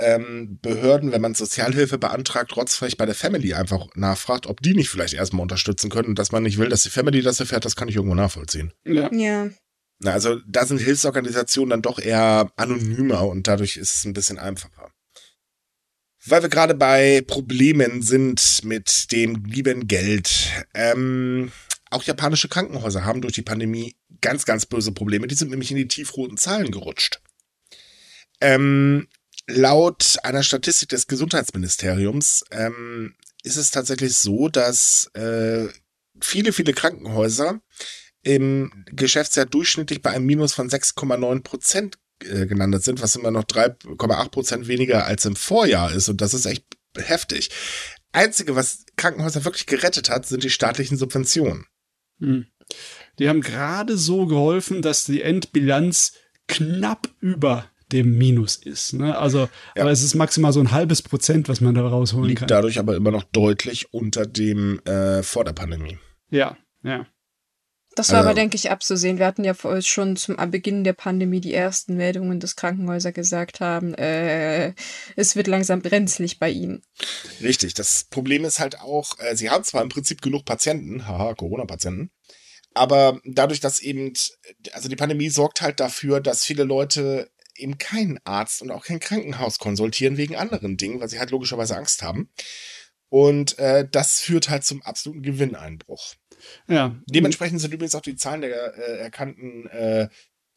ähm, Behörden, wenn man Sozialhilfe beantragt, rotzfrech bei der Family einfach nachfragt, ob die nicht vielleicht erstmal unterstützen können und dass man nicht will, dass die Family das erfährt, das kann ich irgendwo nachvollziehen. Ja. Ja. Na, also da sind Hilfsorganisationen dann doch eher anonymer und dadurch ist es ein bisschen einfacher. Weil wir gerade bei Problemen sind mit dem lieben Geld. Ähm, auch japanische Krankenhäuser haben durch die Pandemie ganz, ganz böse Probleme. Die sind nämlich in die tiefroten Zahlen gerutscht. Ähm, laut einer Statistik des Gesundheitsministeriums ähm, ist es tatsächlich so, dass äh, viele, viele Krankenhäuser im Geschäftsjahr durchschnittlich bei einem Minus von 6,9 Prozent äh, gelandet sind, was immer noch 3,8 Prozent weniger als im Vorjahr ist. Und das ist echt heftig. Einzige, was Krankenhäuser wirklich gerettet hat, sind die staatlichen Subventionen. Mhm. Die haben gerade so geholfen, dass die Endbilanz knapp über dem Minus ist. Ne? Also, ja. aber es ist maximal so ein halbes Prozent, was man da rausholen Liegt kann. dadurch aber immer noch deutlich unter dem äh, vor der Pandemie. Ja, ja. Das war also, aber, denke ich, abzusehen. Wir hatten ja schon zum Beginn der Pandemie die ersten Meldungen, dass Krankenhäuser gesagt haben, äh, es wird langsam brenzlig bei ihnen. Richtig. Das Problem ist halt auch, äh, sie haben zwar im Prinzip genug Patienten, haha, Corona-Patienten, aber dadurch, dass eben, also die Pandemie sorgt halt dafür, dass viele Leute eben keinen Arzt und auch kein Krankenhaus konsultieren wegen anderen Dingen, weil sie halt logischerweise Angst haben. Und äh, das führt halt zum absoluten Gewinneinbruch. Ja. Dementsprechend sind übrigens auch die Zahlen der äh, erkannten äh,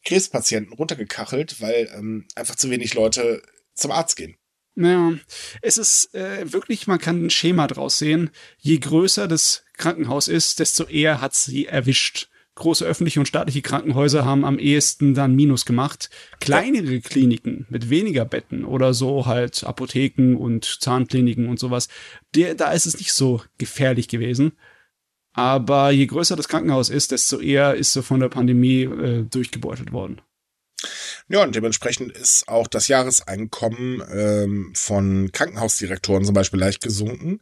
Krebspatienten runtergekachelt, weil ähm, einfach zu wenig Leute zum Arzt gehen. Ja, es ist äh, wirklich, man kann ein Schema draus sehen. Je größer das Krankenhaus ist, desto eher hat sie erwischt. Große öffentliche und staatliche Krankenhäuser haben am ehesten dann Minus gemacht. Kleinere Kliniken mit weniger Betten oder so halt Apotheken und Zahnkliniken und sowas, der, da ist es nicht so gefährlich gewesen. Aber je größer das Krankenhaus ist, desto eher ist so von der Pandemie äh, durchgebeutelt worden. Ja, und dementsprechend ist auch das Jahreseinkommen ähm, von Krankenhausdirektoren zum Beispiel leicht gesunken.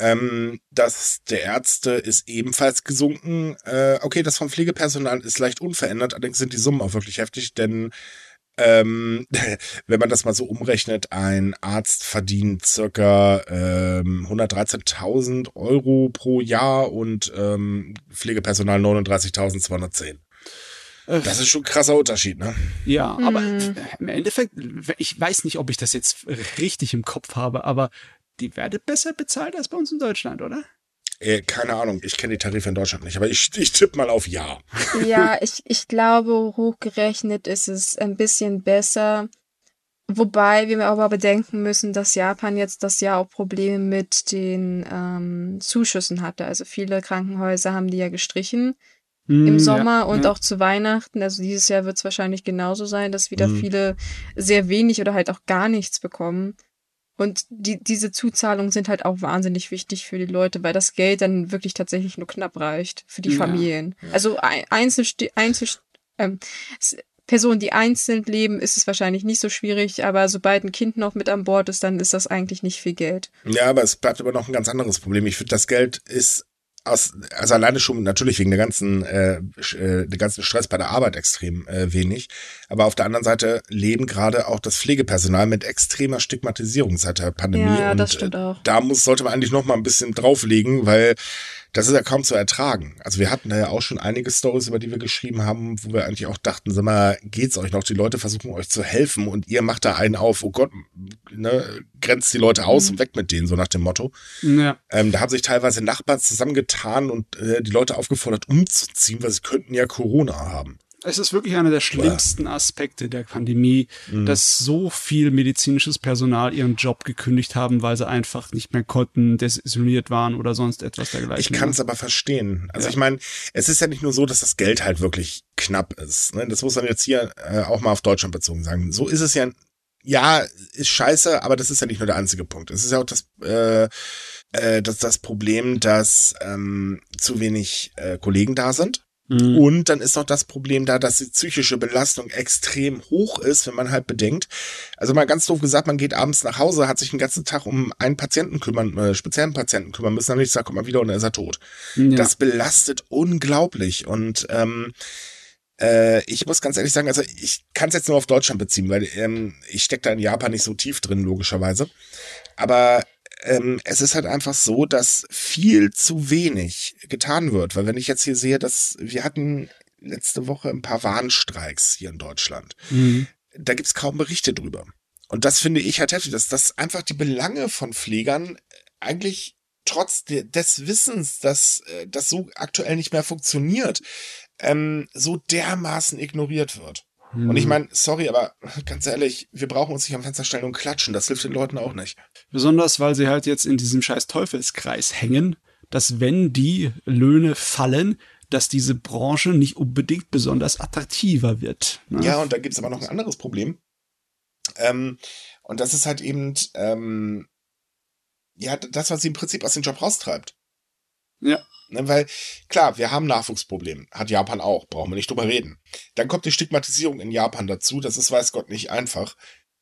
Ähm, das der Ärzte ist ebenfalls gesunken. Äh, okay, das vom Pflegepersonal ist leicht unverändert, allerdings sind die Summen auch wirklich heftig, denn ähm, wenn man das mal so umrechnet, ein Arzt verdient circa ähm, 113.000 Euro pro Jahr und ähm, Pflegepersonal 39.210. Das ist schon ein krasser Unterschied, ne? Ja, aber mhm. im Endeffekt, ich weiß nicht, ob ich das jetzt richtig im Kopf habe, aber die werden besser bezahlt als bei uns in Deutschland, oder? Äh, keine Ahnung, ich kenne die Tarife in Deutschland nicht, aber ich, ich tippe mal auf Ja. Ja, ich, ich glaube, hochgerechnet ist es ein bisschen besser. Wobei wir aber bedenken müssen, dass Japan jetzt das Jahr auch Probleme mit den ähm, Zuschüssen hatte. Also viele Krankenhäuser haben die ja gestrichen mm, im Sommer ja, und ja. auch zu Weihnachten. Also dieses Jahr wird es wahrscheinlich genauso sein, dass wieder mm. viele sehr wenig oder halt auch gar nichts bekommen. Und die, diese Zuzahlungen sind halt auch wahnsinnig wichtig für die Leute, weil das Geld dann wirklich tatsächlich nur knapp reicht für die ja, Familien. Ja. Also Einzel, Einzel ähm, Personen, die einzeln leben, ist es wahrscheinlich nicht so schwierig, aber sobald ein Kind noch mit an Bord ist, dann ist das eigentlich nicht viel Geld. Ja, aber es bleibt aber noch ein ganz anderes Problem. Ich finde, das Geld ist aus, also alleine schon natürlich wegen der ganzen, äh, äh, der ganzen Stress bei der Arbeit extrem äh, wenig. Aber auf der anderen Seite leben gerade auch das Pflegepersonal mit extremer Stigmatisierung seit der Pandemie. Ja, das stimmt auch. Da muss, sollte man eigentlich noch mal ein bisschen drauflegen, weil das ist ja kaum zu ertragen. Also wir hatten da ja auch schon einige Stories, über die wir geschrieben haben, wo wir eigentlich auch dachten, sag mal, geht's euch noch? Die Leute versuchen euch zu helfen und ihr macht da einen auf, oh Gott, ne, grenzt die Leute aus mhm. und weg mit denen, so nach dem Motto. Ja. Ähm, da haben sich teilweise Nachbarn zusammengetan und äh, die Leute aufgefordert, umzuziehen, weil sie könnten ja Corona haben es ist wirklich einer der schlimmsten Aspekte der Pandemie, mhm. dass so viel medizinisches Personal ihren Job gekündigt haben, weil sie einfach nicht mehr konnten, desisoliert waren oder sonst etwas dergleichen. Ich kann es aber verstehen. Also ja. ich meine, es ist ja nicht nur so, dass das Geld halt wirklich knapp ist. Ne? Das muss man jetzt hier äh, auch mal auf Deutschland bezogen sagen. So ist es ja, ja, ist scheiße, aber das ist ja nicht nur der einzige Punkt. Es ist ja auch das, äh, äh, das, das Problem, dass ähm, zu wenig äh, Kollegen da sind. Mhm. Und dann ist noch das Problem da, dass die psychische Belastung extrem hoch ist, wenn man halt bedenkt. Also mal ganz doof gesagt, man geht abends nach Hause, hat sich den ganzen Tag um einen Patienten kümmern, äh, speziellen Patienten kümmern müssen, dann nicht sagt, komm mal wieder und dann ist er tot. Ja. Das belastet unglaublich und ähm, äh, ich muss ganz ehrlich sagen, also ich kann es jetzt nur auf Deutschland beziehen, weil ähm, ich stecke da in Japan nicht so tief drin, logischerweise. Aber ähm, es ist halt einfach so, dass viel zu wenig getan wird. Weil wenn ich jetzt hier sehe, dass wir hatten letzte Woche ein paar Warnstreiks hier in Deutschland. Mhm. Da gibt's kaum Berichte drüber. Und das finde ich halt heftig, dass das einfach die Belange von Pflegern eigentlich trotz des Wissens, dass äh, das so aktuell nicht mehr funktioniert, ähm, so dermaßen ignoriert wird. Und ich hm. meine, sorry, aber ganz ehrlich, wir brauchen uns nicht am Fenster stellen und klatschen. Das hilft den Leuten auch nicht. Besonders, weil sie halt jetzt in diesem scheiß Teufelskreis hängen, dass wenn die Löhne fallen, dass diese Branche nicht unbedingt besonders attraktiver wird. Ne? Ja, und da gibt's aber noch ein anderes Problem. Ähm, und das ist halt eben, ähm, ja, das, was sie im Prinzip aus dem Job raustreibt. Ja. Ne, weil, klar, wir haben Nachwuchsprobleme. Hat Japan auch, brauchen wir nicht drüber reden. Dann kommt die Stigmatisierung in Japan dazu, das ist, weiß Gott, nicht einfach.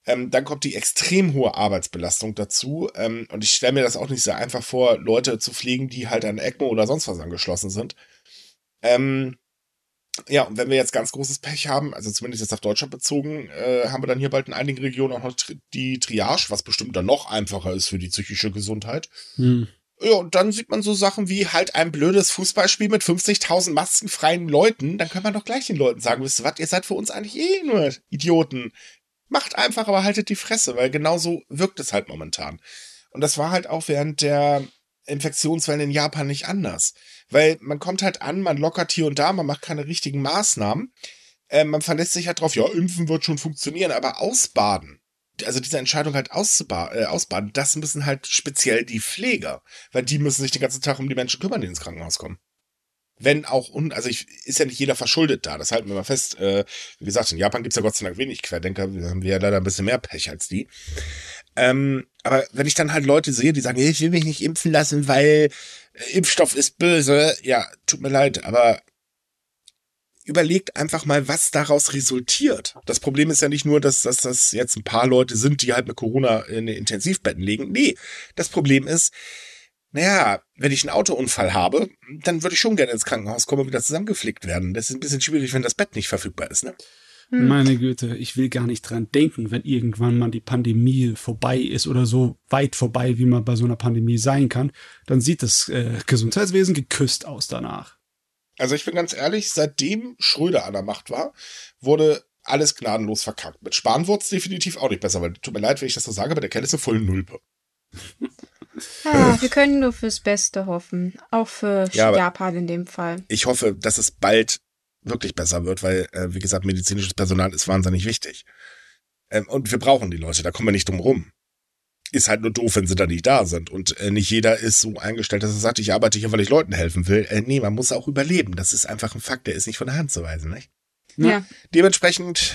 Ähm, dann kommt die extrem hohe Arbeitsbelastung dazu. Ähm, und ich stelle mir das auch nicht so einfach vor, Leute zu pflegen, die halt an ECMO oder sonst was angeschlossen sind. Ähm, ja, und wenn wir jetzt ganz großes Pech haben, also zumindest jetzt auf Deutschland bezogen, äh, haben wir dann hier bald in einigen Regionen auch noch tri die Triage, was bestimmt dann noch einfacher ist für die psychische Gesundheit. Hm. Ja, und dann sieht man so Sachen wie halt ein blödes Fußballspiel mit 50.000 maskenfreien Leuten. Dann kann man doch gleich den Leuten sagen, wisst ihr was, ihr seid für uns eigentlich eh nur Idioten. Macht einfach, aber haltet die Fresse, weil genau so wirkt es halt momentan. Und das war halt auch während der Infektionswellen in Japan nicht anders. Weil man kommt halt an, man lockert hier und da, man macht keine richtigen Maßnahmen. Äh, man verlässt sich halt drauf, ja, impfen wird schon funktionieren, aber ausbaden, also diese Entscheidung halt auszuba äh, ausbaden, das müssen halt speziell die Pfleger, weil die müssen sich den ganzen Tag um die Menschen kümmern, die ins Krankenhaus kommen. Wenn auch, un also ich, ist ja nicht jeder verschuldet da, das halten wir mal fest. Äh, wie gesagt, in Japan gibt's ja Gott sei Dank wenig Querdenker, wir haben ja leider ein bisschen mehr Pech als die. Ähm, aber wenn ich dann halt Leute sehe, die sagen, ich will mich nicht impfen lassen, weil äh, Impfstoff ist böse, ja, tut mir leid, aber überlegt einfach mal, was daraus resultiert. Das Problem ist ja nicht nur, dass, dass das jetzt ein paar Leute sind, die halt mit Corona in Intensivbetten liegen. Nee, das Problem ist, naja, wenn ich einen Autounfall habe, dann würde ich schon gerne ins Krankenhaus kommen und wieder zusammengeflickt werden. Das ist ein bisschen schwierig, wenn das Bett nicht verfügbar ist, ne? Hm. Meine Güte, ich will gar nicht dran denken, wenn irgendwann mal die Pandemie vorbei ist oder so weit vorbei, wie man bei so einer Pandemie sein kann, dann sieht das äh, Gesundheitswesen geküsst aus danach. Also ich bin ganz ehrlich, seitdem Schröder an der Macht war, wurde alles gnadenlos verkackt. Mit Spahn wurde es definitiv auch nicht besser, weil tut mir leid, wenn ich das so sage, aber der Kerl ist eine volle Nulpe. Ja, wir können nur fürs Beste hoffen. Auch für ja, Japan in dem Fall. Ich hoffe, dass es bald wirklich besser wird, weil, äh, wie gesagt, medizinisches Personal ist wahnsinnig wichtig. Ähm, und wir brauchen die Leute, da kommen wir nicht drum rum. Ist halt nur doof, wenn sie da nicht da sind. Und äh, nicht jeder ist so eingestellt, dass er sagt, ich arbeite hier, weil ich Leuten helfen will. Äh, nee, man muss auch überleben. Das ist einfach ein Fakt, der ist nicht von der Hand zu weisen, nicht? Ja. Dementsprechend,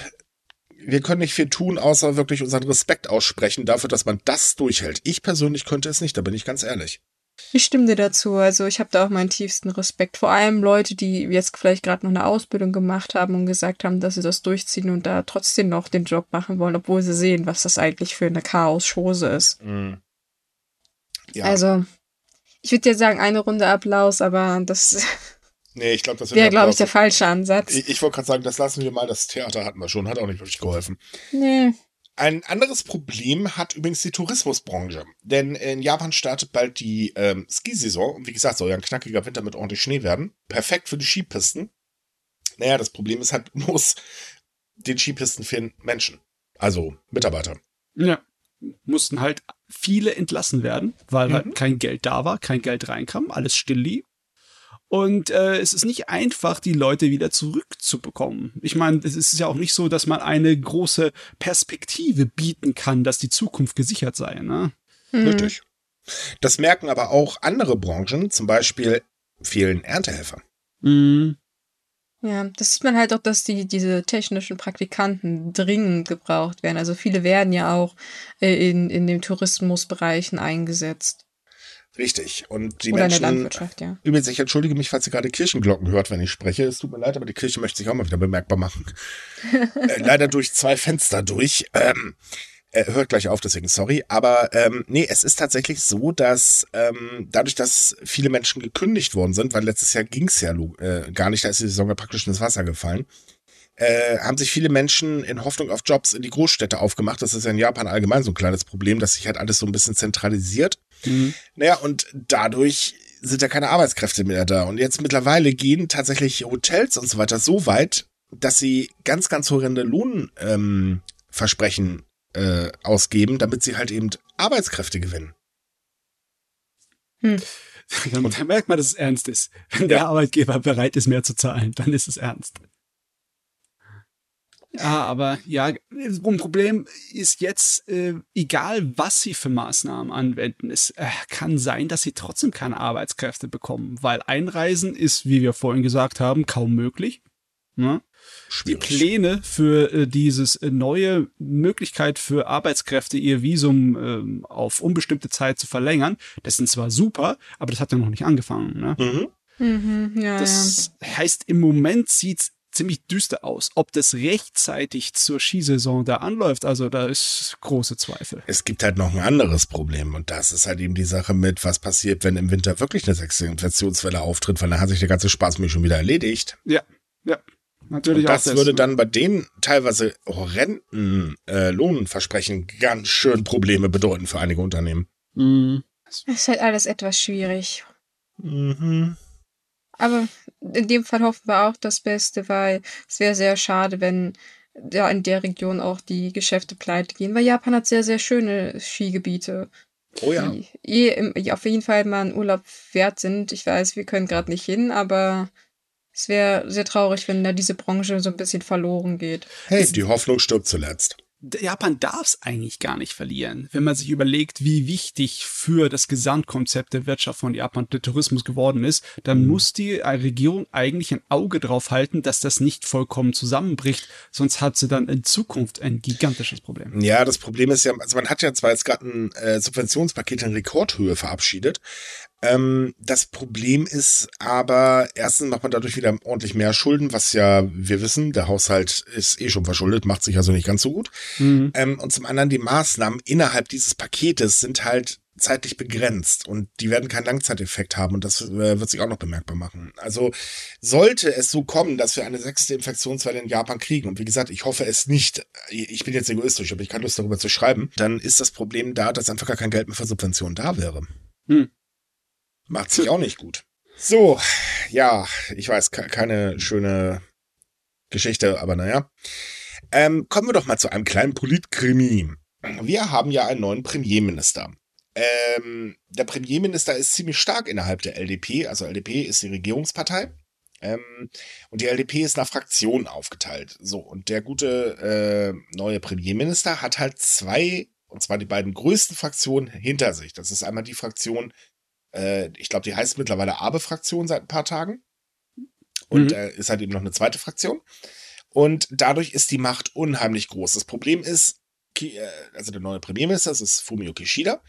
wir können nicht viel tun, außer wirklich unseren Respekt aussprechen dafür, dass man das durchhält. Ich persönlich könnte es nicht, da bin ich ganz ehrlich. Ich stimme dir dazu. Also ich habe da auch meinen tiefsten Respekt. Vor allem Leute, die jetzt vielleicht gerade noch eine Ausbildung gemacht haben und gesagt haben, dass sie das durchziehen und da trotzdem noch den Job machen wollen, obwohl sie sehen, was das eigentlich für eine Chaos-Chose ist. Mhm. Ja. Also, ich würde dir sagen, eine Runde Applaus, aber das Nee, ich glaube, das wäre, glaube ich, der falsche Ansatz. Ich, ich wollte gerade sagen, das lassen wir mal. Das Theater hatten wir schon, hat auch nicht wirklich geholfen. Nee. Ein anderes Problem hat übrigens die Tourismusbranche. Denn in Japan startet bald die ähm, Skisaison. Und wie gesagt, soll ja ein knackiger Winter mit ordentlich Schnee werden. Perfekt für die Skipisten. Naja, das Problem ist halt bloß, den Skipisten fehlen Menschen. Also Mitarbeiter. Ja. Mussten halt viele entlassen werden, weil halt mhm. halt kein Geld da war, kein Geld reinkam, alles still lief. Und äh, es ist nicht einfach, die Leute wieder zurückzubekommen. Ich meine, es ist ja auch nicht so, dass man eine große Perspektive bieten kann, dass die Zukunft gesichert sei. Ne? Mhm. Richtig. Das merken aber auch andere Branchen, zum Beispiel fehlen Erntehelfer. Mhm. Ja, das sieht man halt auch, dass die, diese technischen Praktikanten dringend gebraucht werden. Also viele werden ja auch äh, in, in den Tourismusbereichen eingesetzt. Richtig. Und die Oder Menschen. In der Landwirtschaft, ja. Übrigens, ich entschuldige mich, falls ihr gerade Kirchenglocken hört, wenn ich spreche. Es tut mir leid, aber die Kirche möchte sich auch mal wieder bemerkbar machen. äh, leider durch zwei Fenster durch. Ähm, äh, hört gleich auf, deswegen sorry. Aber ähm, nee, es ist tatsächlich so, dass ähm, dadurch, dass viele Menschen gekündigt worden sind, weil letztes Jahr ging's ja äh, gar nicht, da ist die Saison ja praktisch ins Wasser gefallen, äh, haben sich viele Menschen in Hoffnung auf Jobs in die Großstädte aufgemacht. Das ist ja in Japan allgemein so ein kleines Problem, dass sich halt alles so ein bisschen zentralisiert. Mhm. Naja, und dadurch sind ja keine Arbeitskräfte mehr da. Und jetzt mittlerweile gehen tatsächlich Hotels und so weiter so weit, dass sie ganz, ganz horrende Lohnversprechen ähm, äh, ausgeben, damit sie halt eben Arbeitskräfte gewinnen. Hm. Und da merkt man, dass es ernst ist. Wenn der Arbeitgeber bereit ist, mehr zu zahlen, dann ist es ernst. Ja, aber ja, ein Problem ist jetzt, äh, egal was sie für Maßnahmen anwenden, es äh, kann sein, dass sie trotzdem keine Arbeitskräfte bekommen, weil Einreisen ist, wie wir vorhin gesagt haben, kaum möglich. Ne? die Pläne für äh, dieses äh, neue Möglichkeit für Arbeitskräfte, ihr Visum ähm, auf unbestimmte Zeit zu verlängern, das sind zwar super, aber das hat ja noch nicht angefangen. Ne? Mhm. Mhm, ja, das ja. heißt, im Moment sieht's ziemlich düster aus. Ob das rechtzeitig zur Skisaison da anläuft, also da ist große Zweifel. Es gibt halt noch ein anderes Problem und das ist halt eben die Sache mit, was passiert, wenn im Winter wirklich eine sechste Infektionswelle auftritt, weil dann hat sich der ganze Spaß mir schon wieder erledigt. Ja, ja. Natürlich und das, das würde dann bei den teilweise horrenden äh, Lohnversprechen ganz schön Probleme bedeuten für einige Unternehmen. Mhm. Das ist halt alles etwas schwierig. Mhm. Aber in dem Fall hoffen wir auch das Beste, weil es wäre sehr schade, wenn ja in der Region auch die Geschäfte pleite gehen, weil Japan hat sehr, sehr schöne Skigebiete. Oh ja. Die eh auf jeden Fall mal einen Urlaub wert sind. Ich weiß, wir können gerade nicht hin, aber es wäre sehr traurig, wenn da diese Branche so ein bisschen verloren geht. Hey, die Hoffnung stirbt zuletzt. Japan darf es eigentlich gar nicht verlieren, wenn man sich überlegt, wie wichtig für das Gesamtkonzept der Wirtschaft von Japan der Tourismus geworden ist, dann mhm. muss die Regierung eigentlich ein Auge drauf halten, dass das nicht vollkommen zusammenbricht, sonst hat sie dann in Zukunft ein gigantisches Problem. Ja, das Problem ist ja, also man hat ja zwar jetzt gerade ein äh, Subventionspaket in Rekordhöhe verabschiedet, ähm, das Problem ist aber, erstens macht man dadurch wieder ordentlich mehr Schulden, was ja wir wissen, der Haushalt ist eh schon verschuldet, macht sich also nicht ganz so gut. Mhm. Ähm, und zum anderen die Maßnahmen innerhalb dieses Paketes sind halt zeitlich begrenzt und die werden keinen Langzeiteffekt haben und das äh, wird sich auch noch bemerkbar machen. Also sollte es so kommen, dass wir eine sechste Infektionswelle in Japan kriegen und wie gesagt, ich hoffe es nicht, ich bin jetzt egoistisch, aber ich keine Lust darüber zu schreiben, dann ist das Problem da, dass einfach gar kein Geld mehr für Subventionen da wäre. Mhm. Macht sich auch nicht gut. So, ja, ich weiß, keine schöne Geschichte, aber naja. Ähm, kommen wir doch mal zu einem kleinen Politkrimi. Wir haben ja einen neuen Premierminister. Ähm, der Premierminister ist ziemlich stark innerhalb der LDP, also LDP ist die Regierungspartei. Ähm, und die LDP ist nach Fraktionen aufgeteilt. So, und der gute äh, neue Premierminister hat halt zwei, und zwar die beiden größten Fraktionen hinter sich. Das ist einmal die Fraktion äh, ich glaube, die heißt mittlerweile Abe-Fraktion seit ein paar Tagen. Und mhm. äh, ist halt eben noch eine zweite Fraktion. Und dadurch ist die Macht unheimlich groß. Das Problem ist, äh, also der neue Premierminister, das ist Fumio Kishida,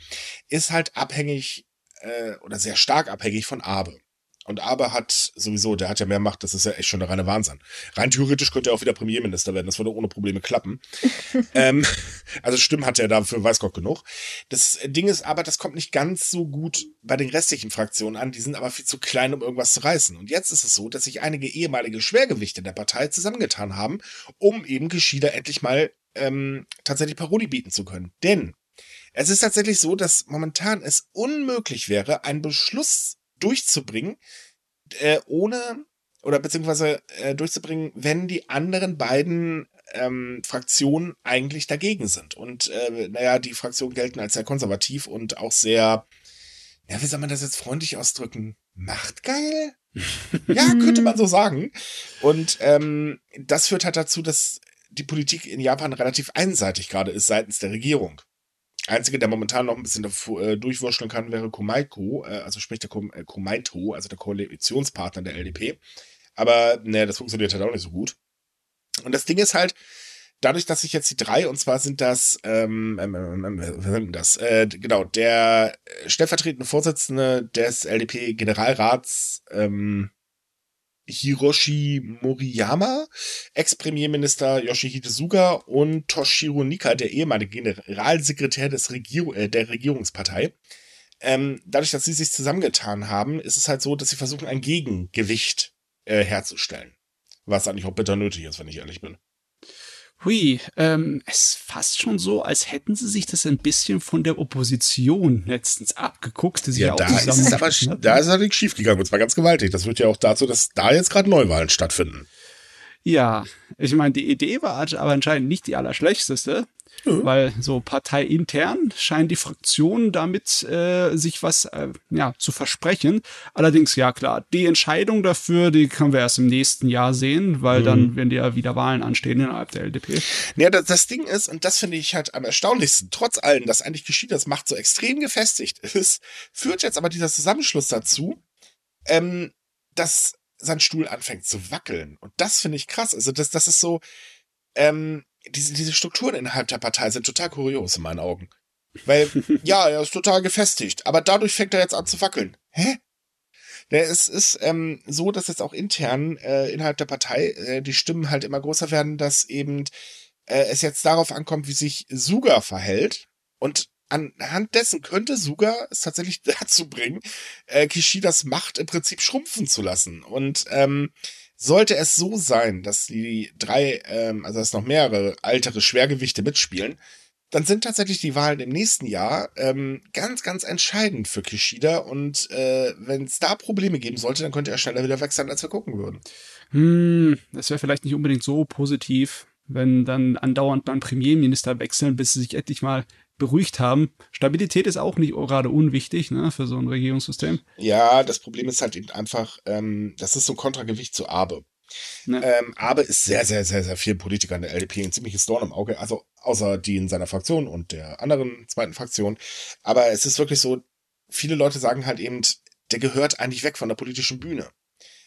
ist halt abhängig äh, oder sehr stark abhängig von Abe. Und Abe hat sowieso, der hat ja mehr Macht, das ist ja echt schon der reine Wahnsinn. Rein theoretisch könnte er auch wieder Premierminister werden, das würde ohne Probleme klappen. ähm, also Stimmen hat er dafür, weiß Gott genug. Das Ding ist aber, das kommt nicht ganz so gut bei den restlichen Fraktionen an, die sind aber viel zu klein, um irgendwas zu reißen. Und jetzt ist es so, dass sich einige ehemalige Schwergewichte der Partei zusammengetan haben, um eben Geschieder endlich mal ähm, tatsächlich Paroli bieten zu können. Denn es ist tatsächlich so, dass momentan es unmöglich wäre, einen Beschluss durchzubringen, äh, ohne oder beziehungsweise äh, durchzubringen, wenn die anderen beiden ähm, Fraktionen eigentlich dagegen sind. Und äh, naja, die Fraktionen gelten als sehr konservativ und auch sehr, ja, wie soll man das jetzt freundlich ausdrücken? Machtgeil? ja, könnte man so sagen. Und ähm, das führt halt dazu, dass die Politik in Japan relativ einseitig gerade ist seitens der Regierung. Einzige, der momentan noch ein bisschen äh, durchwurschteln kann, wäre Komaiko, äh, also sprich der Kom äh, Komaito, also der Koalitionspartner der LDP. Aber ne, das funktioniert halt auch nicht so gut. Und das Ding ist halt, dadurch, dass sich jetzt die drei, und zwar sind das, ähm, ähm, ähm, ähm das? Äh, genau, der stellvertretende Vorsitzende des LDP-Generalrats, ähm, Hiroshi Moriyama, Ex-Premierminister Yoshihide Suga und Toshiro Nika, der ehemalige Generalsekretär des Regier äh, der Regierungspartei. Ähm, dadurch, dass sie sich zusammengetan haben, ist es halt so, dass sie versuchen, ein Gegengewicht äh, herzustellen. Was eigentlich auch bitter nötig ist, wenn ich ehrlich bin. Hui, ähm, es ist fast schon so, als hätten sie sich das ein bisschen von der Opposition letztens abgeguckt. Die ja, ja da, ist aber, da ist allerdings schiefgegangen und zwar ganz gewaltig. Das führt ja auch dazu, dass da jetzt gerade Neuwahlen stattfinden. Ja, ich meine, die Idee war aber anscheinend nicht die allerschlechteste. Mhm. Weil so parteiintern scheinen die Fraktionen damit äh, sich was äh, ja, zu versprechen. Allerdings, ja klar, die Entscheidung dafür, die können wir erst im nächsten Jahr sehen, weil mhm. dann werden ja wieder Wahlen anstehen innerhalb der LDP. Ja, das, das Ding ist, und das finde ich halt am erstaunlichsten, trotz allem, dass eigentlich geschieht, das Macht so extrem gefestigt ist, führt jetzt aber dieser Zusammenschluss dazu, ähm, dass sein Stuhl anfängt zu wackeln. Und das finde ich krass. Also das, das ist so, ähm, diese, diese Strukturen innerhalb der Partei sind total kurios in meinen Augen. Weil, ja, er ist total gefestigt, aber dadurch fängt er jetzt an zu wackeln. Hä? Es ist ähm, so, dass jetzt auch intern äh, innerhalb der Partei äh, die Stimmen halt immer größer werden, dass eben äh, es jetzt darauf ankommt, wie sich Suga verhält. Und anhand dessen könnte Suga es tatsächlich dazu bringen, äh, Kishidas Macht im Prinzip schrumpfen zu lassen. Und ähm, sollte es so sein, dass die drei, ähm, also dass noch mehrere ältere Schwergewichte mitspielen, dann sind tatsächlich die Wahlen im nächsten Jahr ähm, ganz, ganz entscheidend für Kishida. Und äh, wenn es da Probleme geben sollte, dann könnte er schneller wieder wechseln, als wir gucken würden. Hm, das wäre vielleicht nicht unbedingt so positiv, wenn dann andauernd beim Premierminister wechseln, bis sie sich endlich mal beruhigt haben. Stabilität ist auch nicht gerade unwichtig ne, für so ein Regierungssystem. Ja, das Problem ist halt eben einfach, ähm, das ist so ein Kontragewicht zu Abe. Ne? Ähm, Abe ist sehr, sehr, sehr, sehr viel Politiker in der LDP, ein ziemliches Dorn im Auge, also außer die in seiner Fraktion und der anderen zweiten Fraktion. Aber es ist wirklich so, viele Leute sagen halt eben, der gehört eigentlich weg von der politischen Bühne.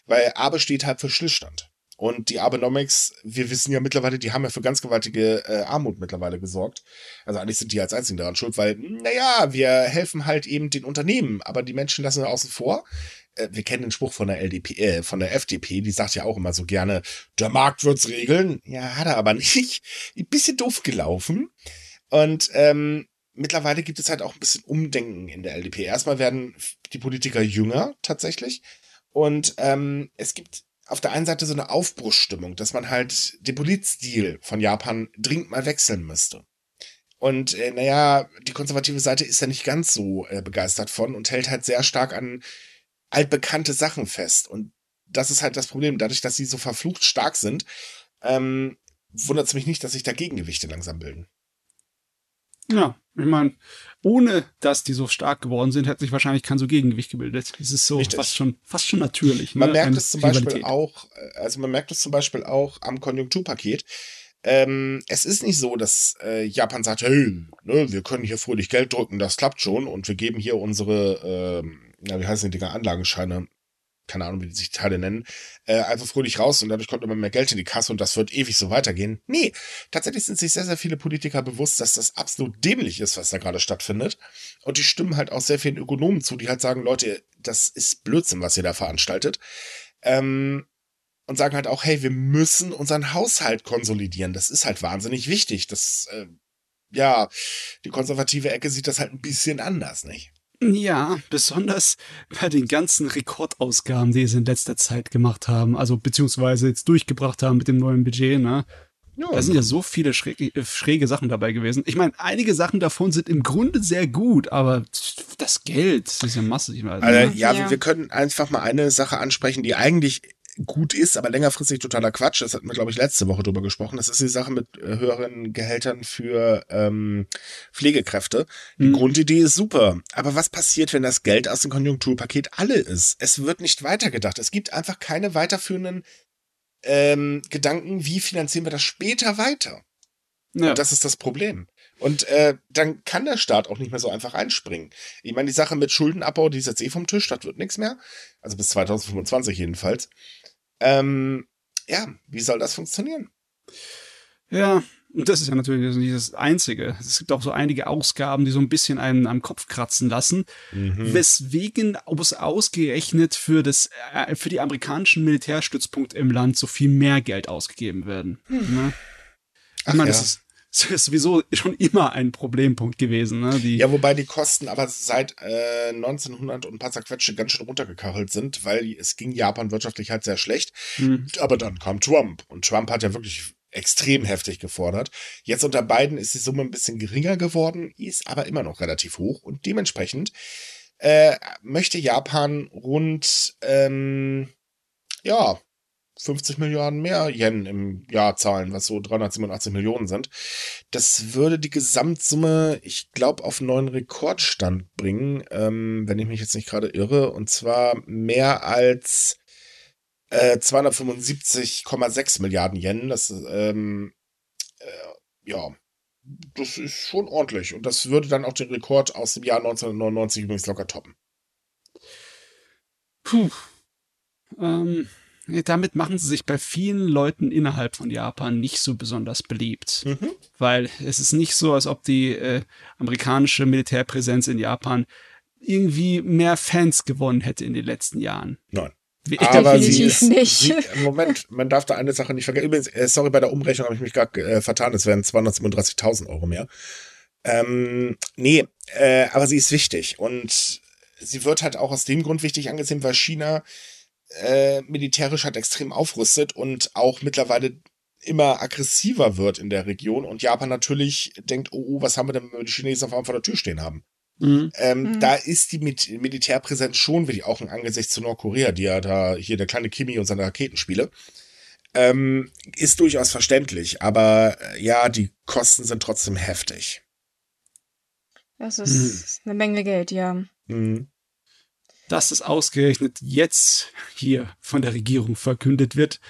Weil Abe steht halt für Stillstand. Und die Abenomics, wir wissen ja mittlerweile, die haben ja für ganz gewaltige äh, Armut mittlerweile gesorgt. Also eigentlich sind die als Einzigen daran schuld, weil, naja, wir helfen halt eben den Unternehmen, aber die Menschen lassen wir außen vor. Äh, wir kennen den Spruch von der LDP, äh, von der FDP, die sagt ja auch immer so gerne, der Markt wird's regeln. Ja, hat er aber nicht. Ein bisschen doof gelaufen. Und ähm, mittlerweile gibt es halt auch ein bisschen Umdenken in der LDP. Erstmal werden die Politiker jünger tatsächlich. Und ähm, es gibt auf der einen Seite so eine Aufbruchsstimmung, dass man halt den Politstil von Japan dringend mal wechseln müsste. Und äh, naja, die konservative Seite ist ja nicht ganz so äh, begeistert von und hält halt sehr stark an altbekannte Sachen fest. Und das ist halt das Problem. Dadurch, dass sie so verflucht stark sind, ähm, wundert es mich nicht, dass sich da Gegengewichte langsam bilden. Ja, ich meine, ohne dass die so stark geworden sind, hätte sich wahrscheinlich kein so Gegengewicht gebildet. Das ist so fast schon, fast schon natürlich. Man ne? merkt es zum Beispiel auch, äh, also man merkt es zum Beispiel auch am Konjunkturpaket. Ähm, es ist nicht so, dass äh, Japan sagt, hey, ne, wir können hier fröhlich Geld drücken, das klappt schon und wir geben hier unsere, ähm, na, wie heißen die Dinger, Anlagenscheine keine Ahnung, wie die sich Teile nennen, äh, einfach fröhlich raus und dadurch kommt immer mehr Geld in die Kasse und das wird ewig so weitergehen. Nee, tatsächlich sind sich sehr, sehr viele Politiker bewusst, dass das absolut dämlich ist, was da gerade stattfindet. Und die stimmen halt auch sehr vielen Ökonomen zu, die halt sagen, Leute, das ist Blödsinn, was ihr da veranstaltet. Ähm, und sagen halt auch, hey, wir müssen unseren Haushalt konsolidieren. Das ist halt wahnsinnig wichtig. Das, äh, ja, die konservative Ecke sieht das halt ein bisschen anders, nicht? Ja, besonders bei den ganzen Rekordausgaben, die sie in letzter Zeit gemacht haben, also beziehungsweise jetzt durchgebracht haben mit dem neuen Budget, ne? Ja, da sind ja so viele schräge, äh, schräge Sachen dabei gewesen. Ich meine, einige Sachen davon sind im Grunde sehr gut, aber das Geld das ist ja massig. Also, ne? ja, ja, wir können einfach mal eine Sache ansprechen, die eigentlich gut ist, aber längerfristig totaler Quatsch. Das hatten wir, glaube ich, letzte Woche drüber gesprochen. Das ist die Sache mit äh, höheren Gehältern für ähm, Pflegekräfte. Die mhm. Grundidee ist super. Aber was passiert, wenn das Geld aus dem Konjunkturpaket alle ist? Es wird nicht weitergedacht. Es gibt einfach keine weiterführenden ähm, Gedanken, wie finanzieren wir das später weiter? Ja. Und das ist das Problem. Und äh, dann kann der Staat auch nicht mehr so einfach einspringen. Ich meine, die Sache mit Schuldenabbau, die ist jetzt eh vom Tisch, das wird nichts mehr. Also bis 2025 jedenfalls. Ähm, ja, wie soll das funktionieren? Ja, und das ist ja natürlich nicht das Einzige. Es gibt auch so einige Ausgaben, die so ein bisschen einen am Kopf kratzen lassen, mhm. weswegen es ausgerechnet für, das, äh, für die amerikanischen Militärstützpunkte im Land so viel mehr Geld ausgegeben werden. Mhm. Ne? Ich meine, ja. das ist ist sowieso schon immer ein Problempunkt gewesen. Ne? Die ja, wobei die Kosten aber seit äh, 1900 und ein paar zerquetsche ganz schön runtergekachelt sind, weil es ging Japan wirtschaftlich halt sehr schlecht. Hm. Aber dann kam Trump und Trump hat ja wirklich extrem heftig gefordert. Jetzt unter beiden ist die Summe ein bisschen geringer geworden, ist aber immer noch relativ hoch und dementsprechend äh, möchte Japan rund ähm, ja 50 Milliarden mehr Yen im Jahr zahlen, was so 387 Millionen sind. Das würde die Gesamtsumme, ich glaube, auf einen neuen Rekordstand bringen, ähm, wenn ich mich jetzt nicht gerade irre. Und zwar mehr als äh, 275,6 Milliarden Yen. Das ähm, äh, ja, das ist schon ordentlich. Und das würde dann auch den Rekord aus dem Jahr 1999 übrigens locker toppen. Puh. Ähm damit machen sie sich bei vielen Leuten innerhalb von Japan nicht so besonders beliebt. Mhm. Weil es ist nicht so, als ob die äh, amerikanische Militärpräsenz in Japan irgendwie mehr Fans gewonnen hätte in den letzten Jahren. Nein. Wie- Aber sie Definitiv ist, nicht. Sie, Moment, man darf da eine Sache nicht vergessen. Übrigens, äh, sorry, bei der Umrechnung habe ich mich gerade äh, vertan. Es wären 237.000 Euro mehr. Ähm, nee, äh, aber sie ist wichtig. Und sie wird halt auch aus dem Grund wichtig angesehen, weil China äh, militärisch halt extrem aufrüstet und auch mittlerweile immer aggressiver wird in der Region. Und Japan natürlich denkt, oh, oh was haben wir denn, wenn wir die Chinesen auf einmal vor der Tür stehen haben? Mhm. Ähm, Mhm. Da ist die Mit Militärpräsenz schon wirklich auch im Angesicht zu Nordkorea, die ja da hier der kleine Kimi und seine Raketenspiele, ähm, ist durchaus verständlich. Aber äh, ja, die Kosten sind trotzdem heftig. Das ist eine Menge Geld, ja. Mhm. Dass es ausgerechnet jetzt hier von der Regierung verkündet wird.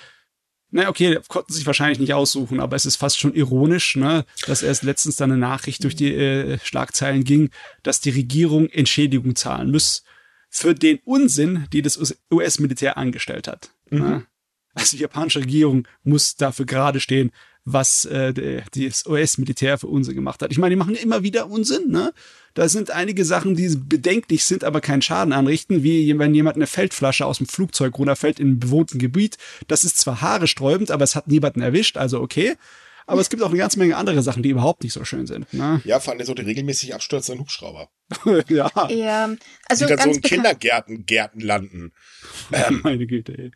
Na, okay, konnten sich wahrscheinlich nicht aussuchen, aber es ist fast schon ironisch, ne, dass erst letztens dann eine Nachricht durch die äh, Schlagzeilen ging, dass die Regierung Entschädigung zahlen muss für den Unsinn, die das US-Militär angestellt hat. Mhm. Ne? Also die japanische Regierung muss dafür gerade stehen, was äh, das US-Militär für Unsinn gemacht hat. Ich meine, die machen immer wieder Unsinn, ne? Da sind einige Sachen, die bedenklich sind, aber keinen Schaden anrichten, wie wenn jemand eine Feldflasche aus dem Flugzeug runterfällt in einem bewohnten Gebiet. Das ist zwar haaresträubend, aber es hat niemanden erwischt, also okay. Aber es gibt auch eine ganze Menge andere Sachen, die überhaupt nicht so schön sind. Ne? Ja, vor allem so die regelmäßig abstürzenden Hubschrauber, ja, Ja, also die dann so in bekannt. Kindergärten Gärten landen. Ähm, meine Güte. Ey.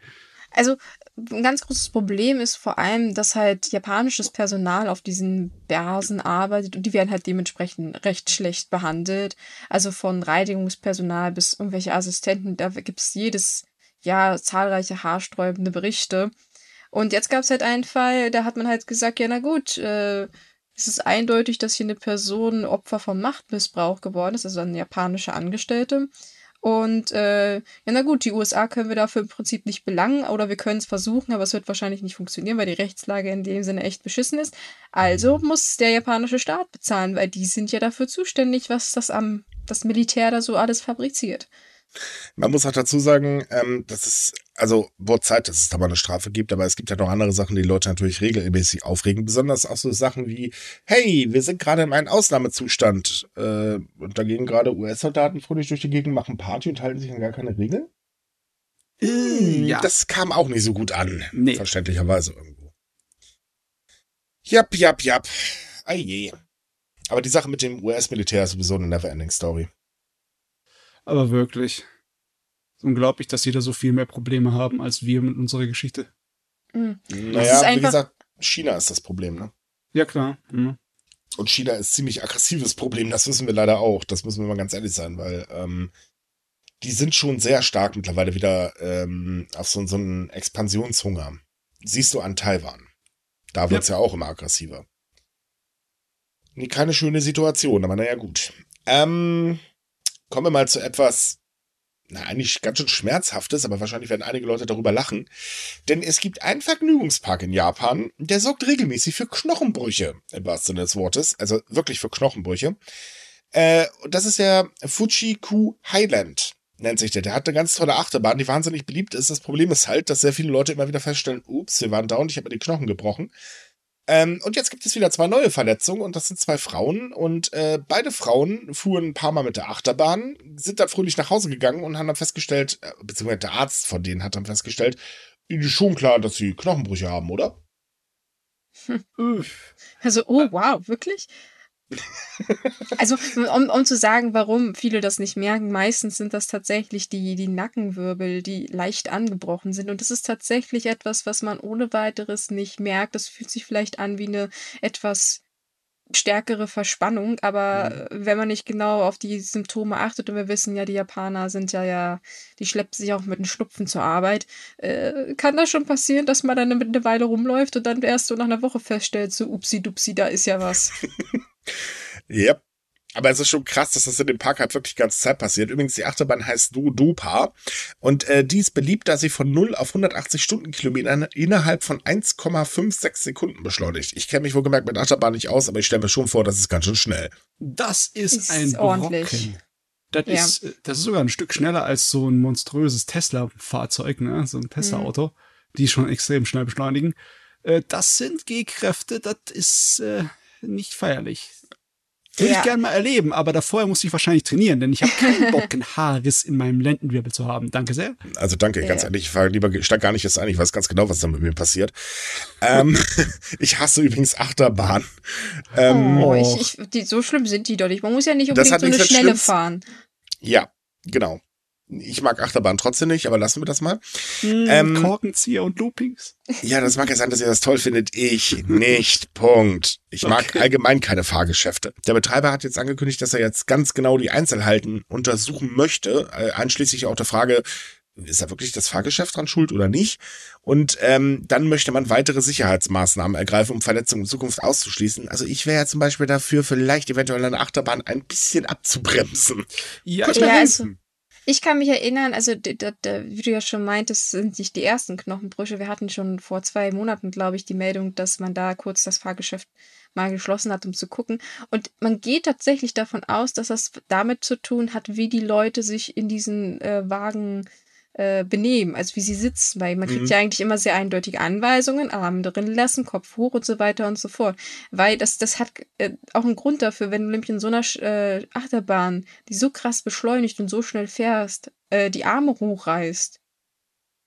Also ein ganz großes Problem ist vor allem, dass halt japanisches Personal auf diesen Börsen arbeitet und die werden halt dementsprechend recht schlecht behandelt. Also von Reinigungspersonal bis irgendwelche Assistenten, da gibt's jedes Jahr zahlreiche haarsträubende Berichte. Und jetzt gab's halt einen Fall, da hat man halt gesagt, ja na gut, äh, es ist eindeutig, dass hier eine Person Opfer von Machtmissbrauch geworden ist, also eine japanische Angestellte. Und äh, ja, na gut, die USA können wir dafür im Prinzip nicht belangen oder wir können es versuchen, aber es wird wahrscheinlich nicht funktionieren, weil die Rechtslage in dem Sinne echt beschissen ist. Also muss der japanische Staat bezahlen, weil die sind ja dafür zuständig, was das am das Militär da so alles fabriziert. Man muss auch dazu sagen, ähm, dass es, also wurde Zeit, dass es da mal eine Strafe gibt, aber es gibt ja noch andere Sachen, die Leute natürlich regelmäßig aufregen. Besonders auch so Sachen wie, hey, wir sind gerade in einem Ausnahmezustand äh, und da gehen gerade US-Soldaten fröhlich durch die Gegend, machen Party und halten sich an gar keine Regeln. Hm, ja. Das kam auch nicht so gut an, Nee. verständlicherweise irgendwo. Jap, jap, jap. Ei je. Aber die Sache mit dem US-Militär ist sowieso eine never-ending Story. Aber wirklich. Ist unglaublich, dass sie da so viel mehr Probleme haben als wir mit unserer Geschichte. Mhm. Naja, wie gesagt, China ist das Problem, ne? Ja, klar. Mhm. Und China ist ziemlich aggressives Problem, das wissen wir leider auch. Das müssen wir mal ganz ehrlich sein, weil ähm, die sind schon sehr stark mittlerweile wieder ähm, auf so, so einen Expansionshunger. Siehst du an Taiwan. Da wird's ja. auch immer aggressiver. Nee, keine schöne Situation, aber naja, gut. Ähm, kommen wir mal zu etwas, na, eigentlich ganz schön Schmerzhaftes, aber wahrscheinlich werden einige Leute darüber lachen. Denn es gibt einen Vergnügungspark in Japan, der sorgt regelmäßig für Knochenbrüche, im wahrsten Sinne des Wortes. Also wirklich für Knochenbrüche. Äh, das ist der Fuji-Ku Highland, nennt sich der. Der hat eine ganz tolle Achterbahn, die wahnsinnig beliebt ist. Das Problem ist halt, dass sehr viele Leute immer wieder feststellen, ups, wir waren und ich habe mir die Knochen gebrochen. Ähm, und jetzt gibt es wieder zwei neue Verletzungen und das sind zwei Frauen und äh, beide Frauen fuhren ein paar Mal mit der Achterbahn, sind dann fröhlich nach Hause gegangen und haben dann festgestellt, äh, beziehungsweise der Arzt von denen hat dann festgestellt, ihnen ist schon klar, dass sie Knochenbrüche haben, oder? Uff. Also, oh wow, wirklich? Also, um, um zu sagen, warum viele das nicht merken, meistens sind das tatsächlich die, die Nackenwirbel, die leicht angebrochen sind. Und das ist tatsächlich etwas, was man ohne weiteres nicht merkt. Das fühlt sich vielleicht an wie eine etwas stärkere Verspannung, aber wenn man nicht genau auf die Symptome achtet und wir wissen ja, die Japaner sind ja ja, die schleppen sich auch mit den Schnupfen zur Arbeit, äh, kann das schon passieren, dass man dann eine Weile rumläuft und dann erst so nach einer Woche feststellt, so upsi dupsi, da ist ja was. Yep. Aber es ist schon krass, dass das in dem Park halt wirklich die ganze Zeit passiert. Übrigens, die Achterbahn heißt Du Dupa. Und äh, die ist beliebt, da sie von 0 auf 180 Stundenkilometer innerhalb von 1,56 Sekunden beschleunigt. Ich kenne mich wohl gemerkt mit Achterbahn nicht aus, aber ich stelle mir schon vor, das ist ganz schön schnell. Das ist, Ist ein ordentlich. Brocken. Das, Ja. ist, äh, das ist sogar ein Stück schneller als so ein monströses Tesla-Fahrzeug, ne? So ein Tesla-Auto. die schon extrem schnell beschleunigen. Äh, das sind G-Kräfte, das ist äh, nicht feierlich. Würde Ja. ich gerne mal erleben, aber davor muss ich wahrscheinlich trainieren, denn ich habe keinen Bock, einen Haarriss in meinem Lendenwirbel zu haben. Danke sehr. Also danke, ganz Ja. ehrlich, ich war lieber steig gar nicht jetzt ein, ich weiß ganz genau, was da mit mir passiert. Ähm, ich hasse übrigens Achterbahn. Ähm, Oh, ich, ich, die, so schlimm sind die doch nicht. Man muss ja nicht Das unbedingt so eine Schnelle fahren. Ja, genau. Ich mag Achterbahn trotzdem nicht, aber lassen wir das mal. Hm, Ähm, Korkenzieher und Loopings. Ja, das mag ja sein, dass ihr das toll findet. Ich nicht. Punkt. Ich mag Okay. allgemein keine Fahrgeschäfte. Der Betreiber hat jetzt angekündigt, dass er jetzt ganz genau die Einzelheiten untersuchen möchte, äh, einschließlich auch der Frage, ist da wirklich das Fahrgeschäft dran schuld oder nicht? Und ähm, dann möchte man weitere Sicherheitsmaßnahmen ergreifen, um Verletzungen in Zukunft auszuschließen. Also ich wäre ja zum Beispiel dafür, vielleicht eventuell eine Achterbahn ein bisschen abzubremsen. Ja, Ja, also- Ich kann mich erinnern, also wie du ja schon meintest, sind nicht die ersten Knochenbrüche. Wir hatten schon vor zwei Monaten, glaube ich, die Meldung, dass man da kurz das Fahrgeschäft mal geschlossen hat, um zu gucken. Und man geht tatsächlich davon aus, dass das damit zu tun hat, wie die Leute sich in diesen äh, Wagen äh, benehmen, also wie sie sitzen, weil man kriegt Mhm. ja eigentlich immer sehr eindeutige Anweisungen, Arme drin lassen, Kopf hoch und so weiter und so fort. Weil das, das hat äh, auch einen Grund dafür, wenn du nämlich in so einer äh, Achterbahn, die so krass beschleunigt und so schnell fährst, äh, die Arme hochreißt.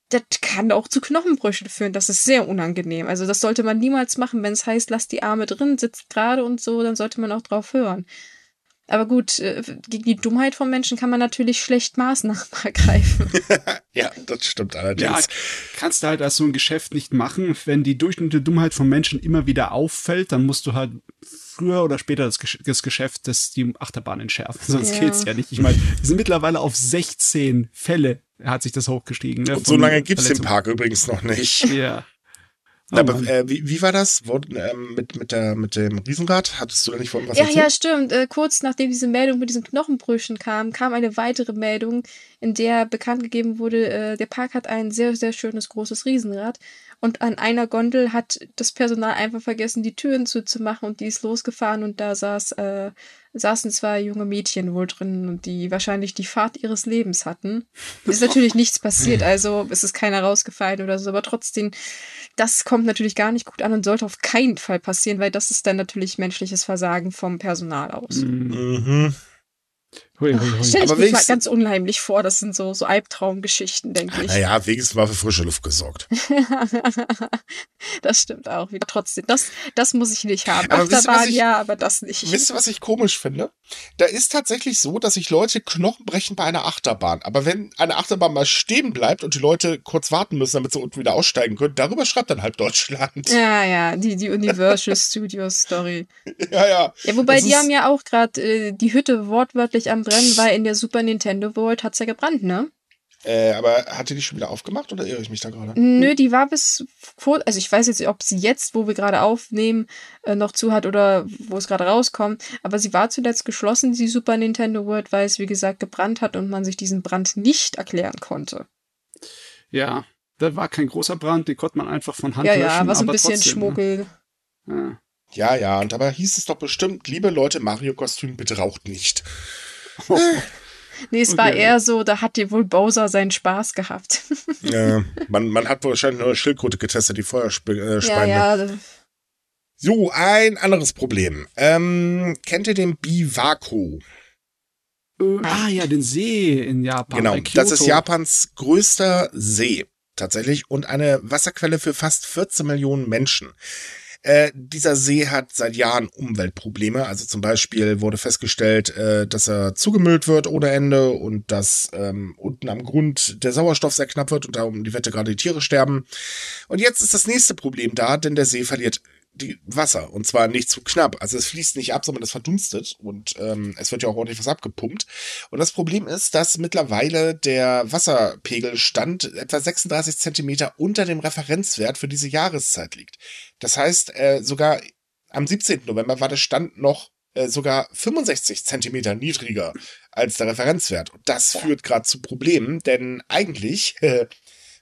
Das kann auch zu Knochenbrüchen führen. Das ist sehr unangenehm. Also das sollte man niemals machen, wenn es heißt, lass die Arme drin, sitzt gerade und so, dann sollte man auch drauf hören. Aber gut, äh, gegen die Dummheit von Menschen kann man natürlich schlecht Maßnahmen ergreifen. Ja, das stimmt Ja, allerdings. kannst du halt als so ein Geschäft nicht machen. Wenn die durchschnittliche Dummheit von Menschen immer wieder auffällt, dann musst du halt früher oder später das, Gesch das Geschäft, das die Achterbahn entschärfen. Sonst Ja. geht's ja nicht. Ich meine, wir sind mittlerweile auf 16 Fälle, hat sich das hochgestiegen. Ne, Und so lange gibt's den. Park übrigens noch nicht. Ja. Oh, Aber äh, wie, wie war das? Wurde, ähm, mit, mit, der, mit dem Riesenrad? Hattest du da nicht vorhin was Ja, erzählt? ja, stimmt. Äh, kurz nachdem diese Meldung mit diesen Knochenbrüchen kam, kam eine weitere Meldung, in der bekannt gegeben wurde, äh, der Park hat ein sehr, sehr schönes großes Riesenrad. Und an einer Gondel hat das Personal einfach vergessen, die Türen zuzumachen und die ist losgefahren und da saß, äh, saßen zwei junge Mädchen wohl drin und die wahrscheinlich die Fahrt ihres Lebens hatten. Ist natürlich nichts passiert, also es ist keiner rausgefallen oder so, aber trotzdem, das kommt natürlich gar nicht gut an und sollte auf keinen Fall passieren, weil das ist dann natürlich menschliches Versagen vom Personal aus. Mm. Mhm. Hui, hui, hui. Stell ich mir mal ganz unheimlich vor, das sind so, so Albtraumgeschichten, denke ich. Naja, wenigstens mal für frische Luft gesorgt. das stimmt auch wieder. Trotzdem, das, das muss ich nicht haben. Aber wisst ihr, Achterbahn ich- ja, aber das nicht. Wisst ihr, was ich komisch finde? Da ist tatsächlich so, dass sich Leute Knochen brechen bei einer Achterbahn. Aber wenn eine Achterbahn mal stehen bleibt und die Leute kurz warten müssen, damit sie unten wieder aussteigen können, darüber schreibt dann halb Deutschland. ja, ja, die, die Universal Studios Story. Ja, ja. Ja, wobei Das die haben ja auch gerade äh, die Hütte wortwörtlich am Brennen, weil in der Super Nintendo World hat's ja gebrannt, ne? Äh, aber hat die die schon wieder aufgemacht oder irre ich mich da gerade? Nö, die war bis vor, also ich weiß jetzt nicht, ob sie jetzt, wo wir gerade aufnehmen, äh, noch zu hat oder wo es gerade rauskommt, aber sie war zuletzt geschlossen, die Super Nintendo World, weil es wie gesagt gebrannt hat und man sich diesen Brand nicht erklären konnte. Ja, da war kein großer Brand, den konnte man einfach von Hand Ja, löschen. ja, war so ein bisschen trotzdem, Schmuggel. Ne? Ja, ja. Und dabei hieß es doch bestimmt, liebe Leute, Mario-Kostüm, bitte raucht nicht. Ja. Nee, es war Okay. eher so, da hat dir wohl Bowser seinen Spaß gehabt. äh, man, man hat wahrscheinlich nur eine Schildkröte getestet, die Feuerspeine. Äh, ja, Speine. ja, So, ein anderes Problem. Ähm, kennt ihr den Biwako? Äh, ah ja, den See in Japan. Genau, das ist. Japans größter See tatsächlich und eine Wasserquelle für fast 14 Millionen Menschen. Äh, dieser See hat seit Jahren Umweltprobleme. Also zum Beispiel wurde festgestellt, äh, dass er zugemüllt wird ohne Ende und dass ähm, unten am Grund der Sauerstoff sehr knapp wird und da um die Wette gerade die Tiere sterben. Und jetzt ist das nächste Problem da, denn der See verliert die Wasser und zwar nicht zu knapp. Also es fließt nicht ab, sondern es verdunstet und ähm, es wird ja auch ordentlich was abgepumpt. Und das Problem ist, dass mittlerweile der Wasserpegelstand etwa 36 Zentimeter unter dem Referenzwert für diese Jahreszeit liegt. Das heißt, äh, sogar am 17. November war der Stand noch äh, sogar 65 Zentimeter niedriger als der Referenzwert. Und das führt gerade zu Problemen, denn eigentlich äh,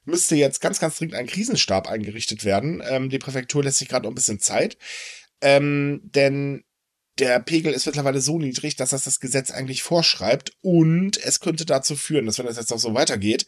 müsste jetzt ganz, ganz dringend ein Krisenstab eingerichtet werden. Ähm, die Präfektur lässt sich gerade noch ein bisschen Zeit. Ähm, denn der Pegel ist mittlerweile so niedrig, dass das das Gesetz eigentlich vorschreibt. Und es könnte dazu führen, dass wenn das jetzt noch so weitergeht,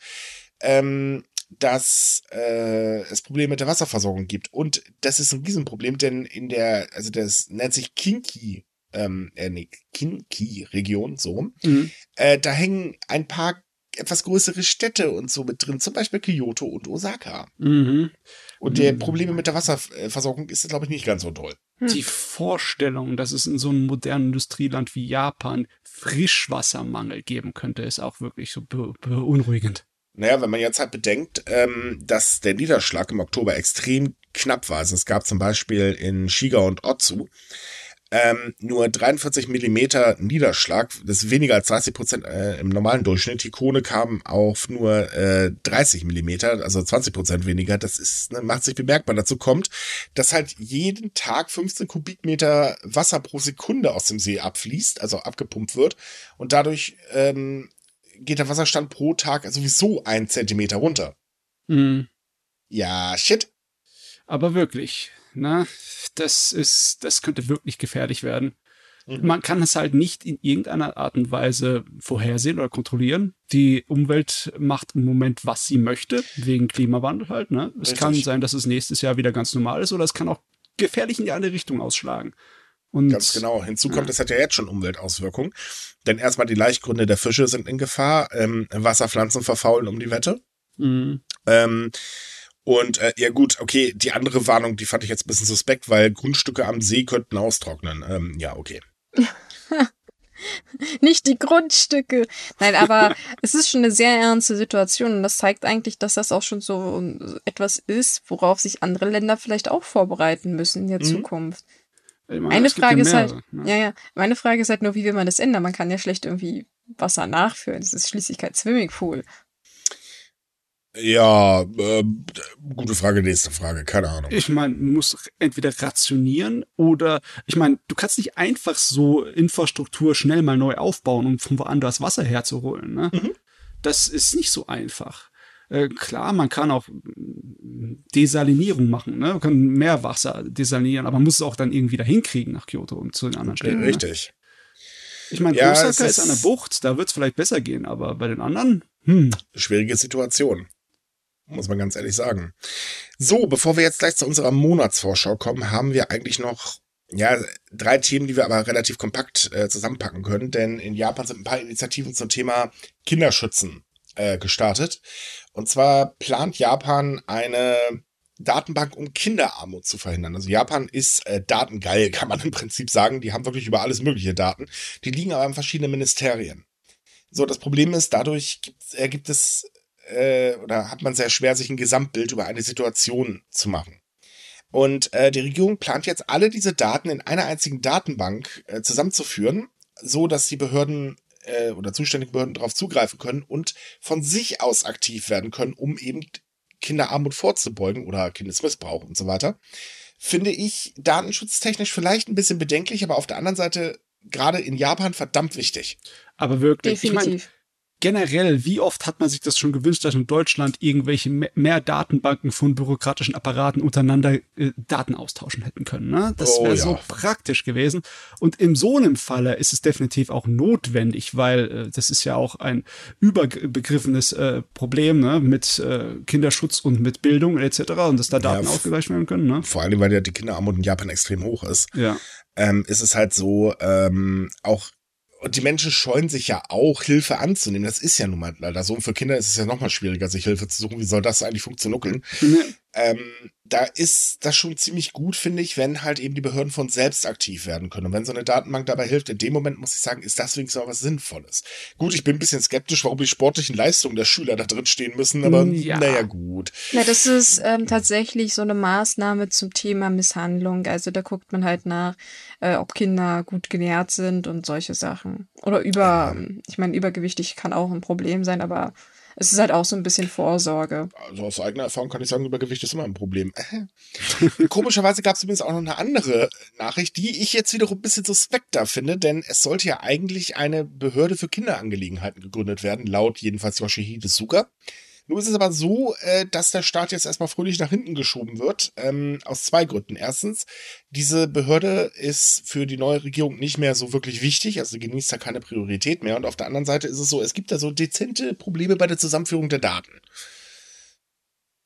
ähm, dass äh, es Probleme mit der Wasserversorgung gibt. Und das ist ein Riesenproblem, denn in der, also das nennt sich Kinki, ähm, äh, nee, Kinki-Region, so. Mhm. Äh, da hängen ein paar etwas größere Städte und so mit drin, zum Beispiel Kyoto und Osaka. Mhm. Und der mhm. Probleme mit der Wasserversorgung ist, glaube ich, nicht ganz so toll. Hm. Die Vorstellung, dass es in so einem modernen Industrieland wie Japan Frischwassermangel geben könnte, ist auch wirklich so be beunruhigend. Naja, wenn man jetzt halt bedenkt, ähm, dass der Niederschlag im Oktober extrem knapp war. Also es gab zum Beispiel in Shiga und Otsu ähm, nur 43 Millimeter Niederschlag, das ist weniger als 30 Prozent äh, im normalen Durchschnitt. Die Krone kam auf nur äh, 30 Millimeter, also 20 Prozent weniger. Das ist, ne, macht sich bemerkbar. Dazu kommt, dass halt jeden Tag 15 Kubikmeter Wasser pro Sekunde aus dem See abfließt, also abgepumpt wird. Und dadurch ähm, geht der Wasserstand pro Tag sowieso ein Zentimeter runter. Mhm. Ja, shit. Aber wirklich, ne? Das ist, das könnte wirklich gefährlich werden. Mhm. Man kann es halt nicht in irgendeiner Art und Weise vorhersehen oder kontrollieren. Die Umwelt macht im Moment, was sie möchte, wegen Klimawandel halt. Ne? Es kann sein, dass es nächstes Jahr wieder ganz normal ist oder es kann auch gefährlich in die andere Richtung ausschlagen. Und, Ganz genau. Hinzu kommt, es ja. hat ja jetzt schon Umweltauswirkungen. Denn erstmal die Laichgründe der Fische sind in Gefahr. Ähm, Wasserpflanzen verfaulen um die Wette. Mhm. Ähm, und äh, ja gut, okay, die andere Warnung, die fand ich jetzt ein bisschen suspekt, weil Grundstücke am See könnten austrocknen. Ähm, ja, okay. Nicht die Grundstücke. Nein, aber es ist schon eine sehr ernste Situation und das zeigt eigentlich, dass das auch schon so etwas ist, worauf sich andere Länder vielleicht auch vorbereiten müssen in der mhm. Zukunft. Meine, meine Frage ja ist halt, ne? ja, ja, meine Frage ist halt nur, wie will man das ändern? Man kann ja schlecht irgendwie Wasser nachführen. Das ist schließlich kein Swimmingpool. Ja, äh, gute Frage, nächste Frage, keine Ahnung. Ich meine, man muss entweder rationieren oder, ich meine, du kannst nicht einfach so Infrastruktur schnell mal neu aufbauen, um von woanders Wasser herzuholen. Ne? Mhm. Das ist nicht so einfach. Äh, klar, man kann auch Desalinierung machen, ne? Man kann mehr Wasser desalinieren, aber man muss es auch dann irgendwie dahin kriegen nach Kyoto und zu den anderen Städten. Ne? Richtig. Ne? Ich meine, ja, Osaka ist, ist an der Bucht, da wird es vielleicht besser gehen, aber bei den anderen, hm. Schwierige Situation muss man ganz ehrlich sagen. So, bevor wir jetzt gleich zu unserer Monatsvorschau kommen, haben wir eigentlich noch ja, drei Themen, die wir aber relativ kompakt äh, zusammenpacken können, denn in Japan sind ein paar Initiativen zum Thema Kinderschützen äh, gestartet. Und zwar plant Japan eine Datenbank, um Kinderarmut zu verhindern. Also Japan ist äh, datengeil, kann man im Prinzip sagen. Die haben wirklich über alles mögliche Daten. Die liegen aber in verschiedenen Ministerien. So, das Problem ist, dadurch gibt, äh, gibt es äh, oder hat man sehr schwer, sich ein Gesamtbild über eine Situation zu machen. Und äh, die Regierung plant jetzt alle diese Daten in einer einzigen Datenbank äh, zusammenzuführen, so dass die Behörden äh, oder zuständige Behörden darauf zugreifen können und von sich aus aktiv werden können, um eben Kinderarmut vorzubeugen oder Kindesmissbrauch und so weiter. Finde ich datenschutztechnisch vielleicht ein bisschen bedenklich, aber auf der anderen Seite gerade in Japan verdammt wichtig. Aber wirklich, Definitiv. ich meine, generell, wie oft hat man sich das schon gewünscht, dass in Deutschland irgendwelche mehr Datenbanken von bürokratischen Apparaten untereinander äh, Daten austauschen hätten können. Ne? Das wäre oh, ja. so praktisch gewesen. Und in so einem Falle ist es definitiv auch notwendig, weil äh, das ist ja auch ein überbegriffenes äh, Problem ne? mit äh, Kinderschutz und mit Bildung etc. und dass da Daten ja, ausgeglichen werden können. Ne? Vor allem, weil ja die Kinderarmut in Japan extrem hoch ist. Ja. Ähm, ist es halt so, ähm, auch und die Menschen scheuen sich ja auch, Hilfe anzunehmen. Das ist ja nun mal leider so. Und für Kinder ist es ja noch mal schwieriger, sich Hilfe zu suchen. Wie soll das eigentlich funktionieren? Ähm, da ist das schon ziemlich gut, finde ich, wenn halt eben die Behörden von selbst aktiv werden können. Und wenn so eine Datenbank dabei hilft, in dem Moment muss ich sagen, ist das wenigstens auch was Sinnvolles. Gut, ich bin ein bisschen skeptisch, warum die sportlichen Leistungen der Schüler da drin stehen müssen, aber mm, ja. naja, gut. Na, das ist ähm, tatsächlich so eine Maßnahme zum Thema Misshandlung. Also da guckt man halt nach, äh, ob Kinder gut genährt sind und solche Sachen. Oder über, ja. ich meine, übergewichtig kann auch ein Problem sein, aber es ist halt auch so ein bisschen Vorsorge. Also aus eigener Erfahrung kann ich sagen, Übergewicht ist immer ein Problem. Komischerweise gab es übrigens auch noch eine andere Nachricht, die ich jetzt wiederum ein bisschen suspekter finde, denn es sollte ja eigentlich eine Behörde für Kinderangelegenheiten gegründet werden, laut jedenfalls Yoshihide Suga. Nun ist es aber so, äh, dass der Staat jetzt erstmal fröhlich nach hinten geschoben wird, ähm, aus zwei Gründen. Erstens, diese Behörde ist für die neue Regierung nicht mehr so wirklich wichtig, also genießt da keine Priorität mehr. Und auf der anderen Seite ist es so, es gibt da so dezente Probleme bei der Zusammenführung der Daten.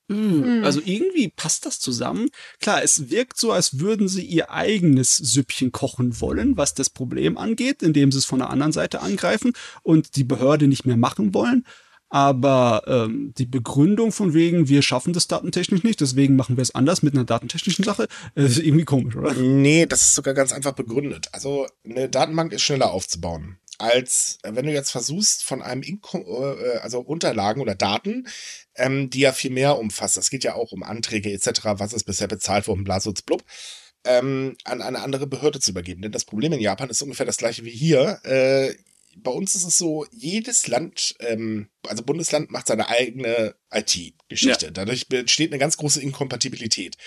Hm. Also irgendwie passt das zusammen. Klar, es wirkt so, als würden sie ihr eigenes Süppchen kochen wollen, was das Problem angeht, indem sie es von der anderen Seite angreifen und die Behörde nicht mehr machen wollen. Aber ähm, die Begründung von wegen, wir schaffen das datentechnisch nicht, deswegen machen wir es anders mit einer datentechnischen Sache, äh, ist irgendwie komisch, oder? Nee, das ist sogar ganz einfach begründet. Also eine Datenbank ist schneller aufzubauen als wenn du jetzt versuchst, von einem Inko äh, also Unterlagen oder Daten, ähm, die ja viel mehr umfasst. Es geht ja auch um Anträge etc., was ist bisher bezahlt worden, blasutz blub, ähm, an eine andere Behörde zu übergeben. Denn das Problem in Japan ist ungefähr das gleiche wie hier. Äh, bei uns ist es so, jedes Land, ähm, also Bundesland macht seine eigene IT-Geschichte. Ja. Dadurch besteht eine ganz große Inkompatibilität.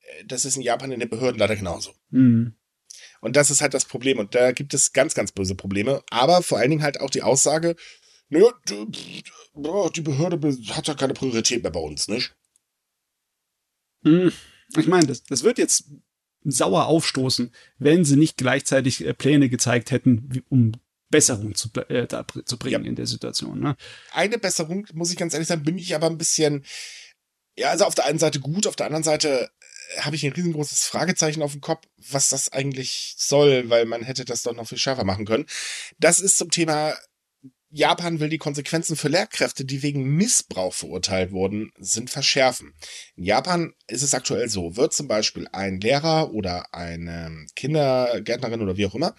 Äh, das ist in Japan in den Behörden leider genauso. Mhm. Und das ist halt das Problem. Und da gibt es ganz, ganz böse Probleme. Aber vor allen Dingen halt auch die Aussage, naja, die Behörde hat ja keine Priorität mehr bei uns, nicht? Hm, ich meine, das, das wird jetzt sauer aufstoßen, wenn sie nicht gleichzeitig äh, Pläne gezeigt hätten, um Besserung zu, äh, da, zu bringen ja. in der Situation. Ne? Eine Besserung, muss ich ganz ehrlich sagen, bin ich aber ein bisschen, ja, also auf der einen Seite gut, auf der anderen Seite habe ich ein riesengroßes Fragezeichen auf dem Kopf, was das eigentlich soll, weil man hätte das doch noch viel schärfer machen können. Das ist zum Thema Japan will die Konsequenzen für Lehrkräfte, die wegen Missbrauch verurteilt wurden, sind verschärfen. In Japan ist es aktuell so, wird zum Beispiel ein Lehrer oder eine Kindergärtnerin oder wie auch immer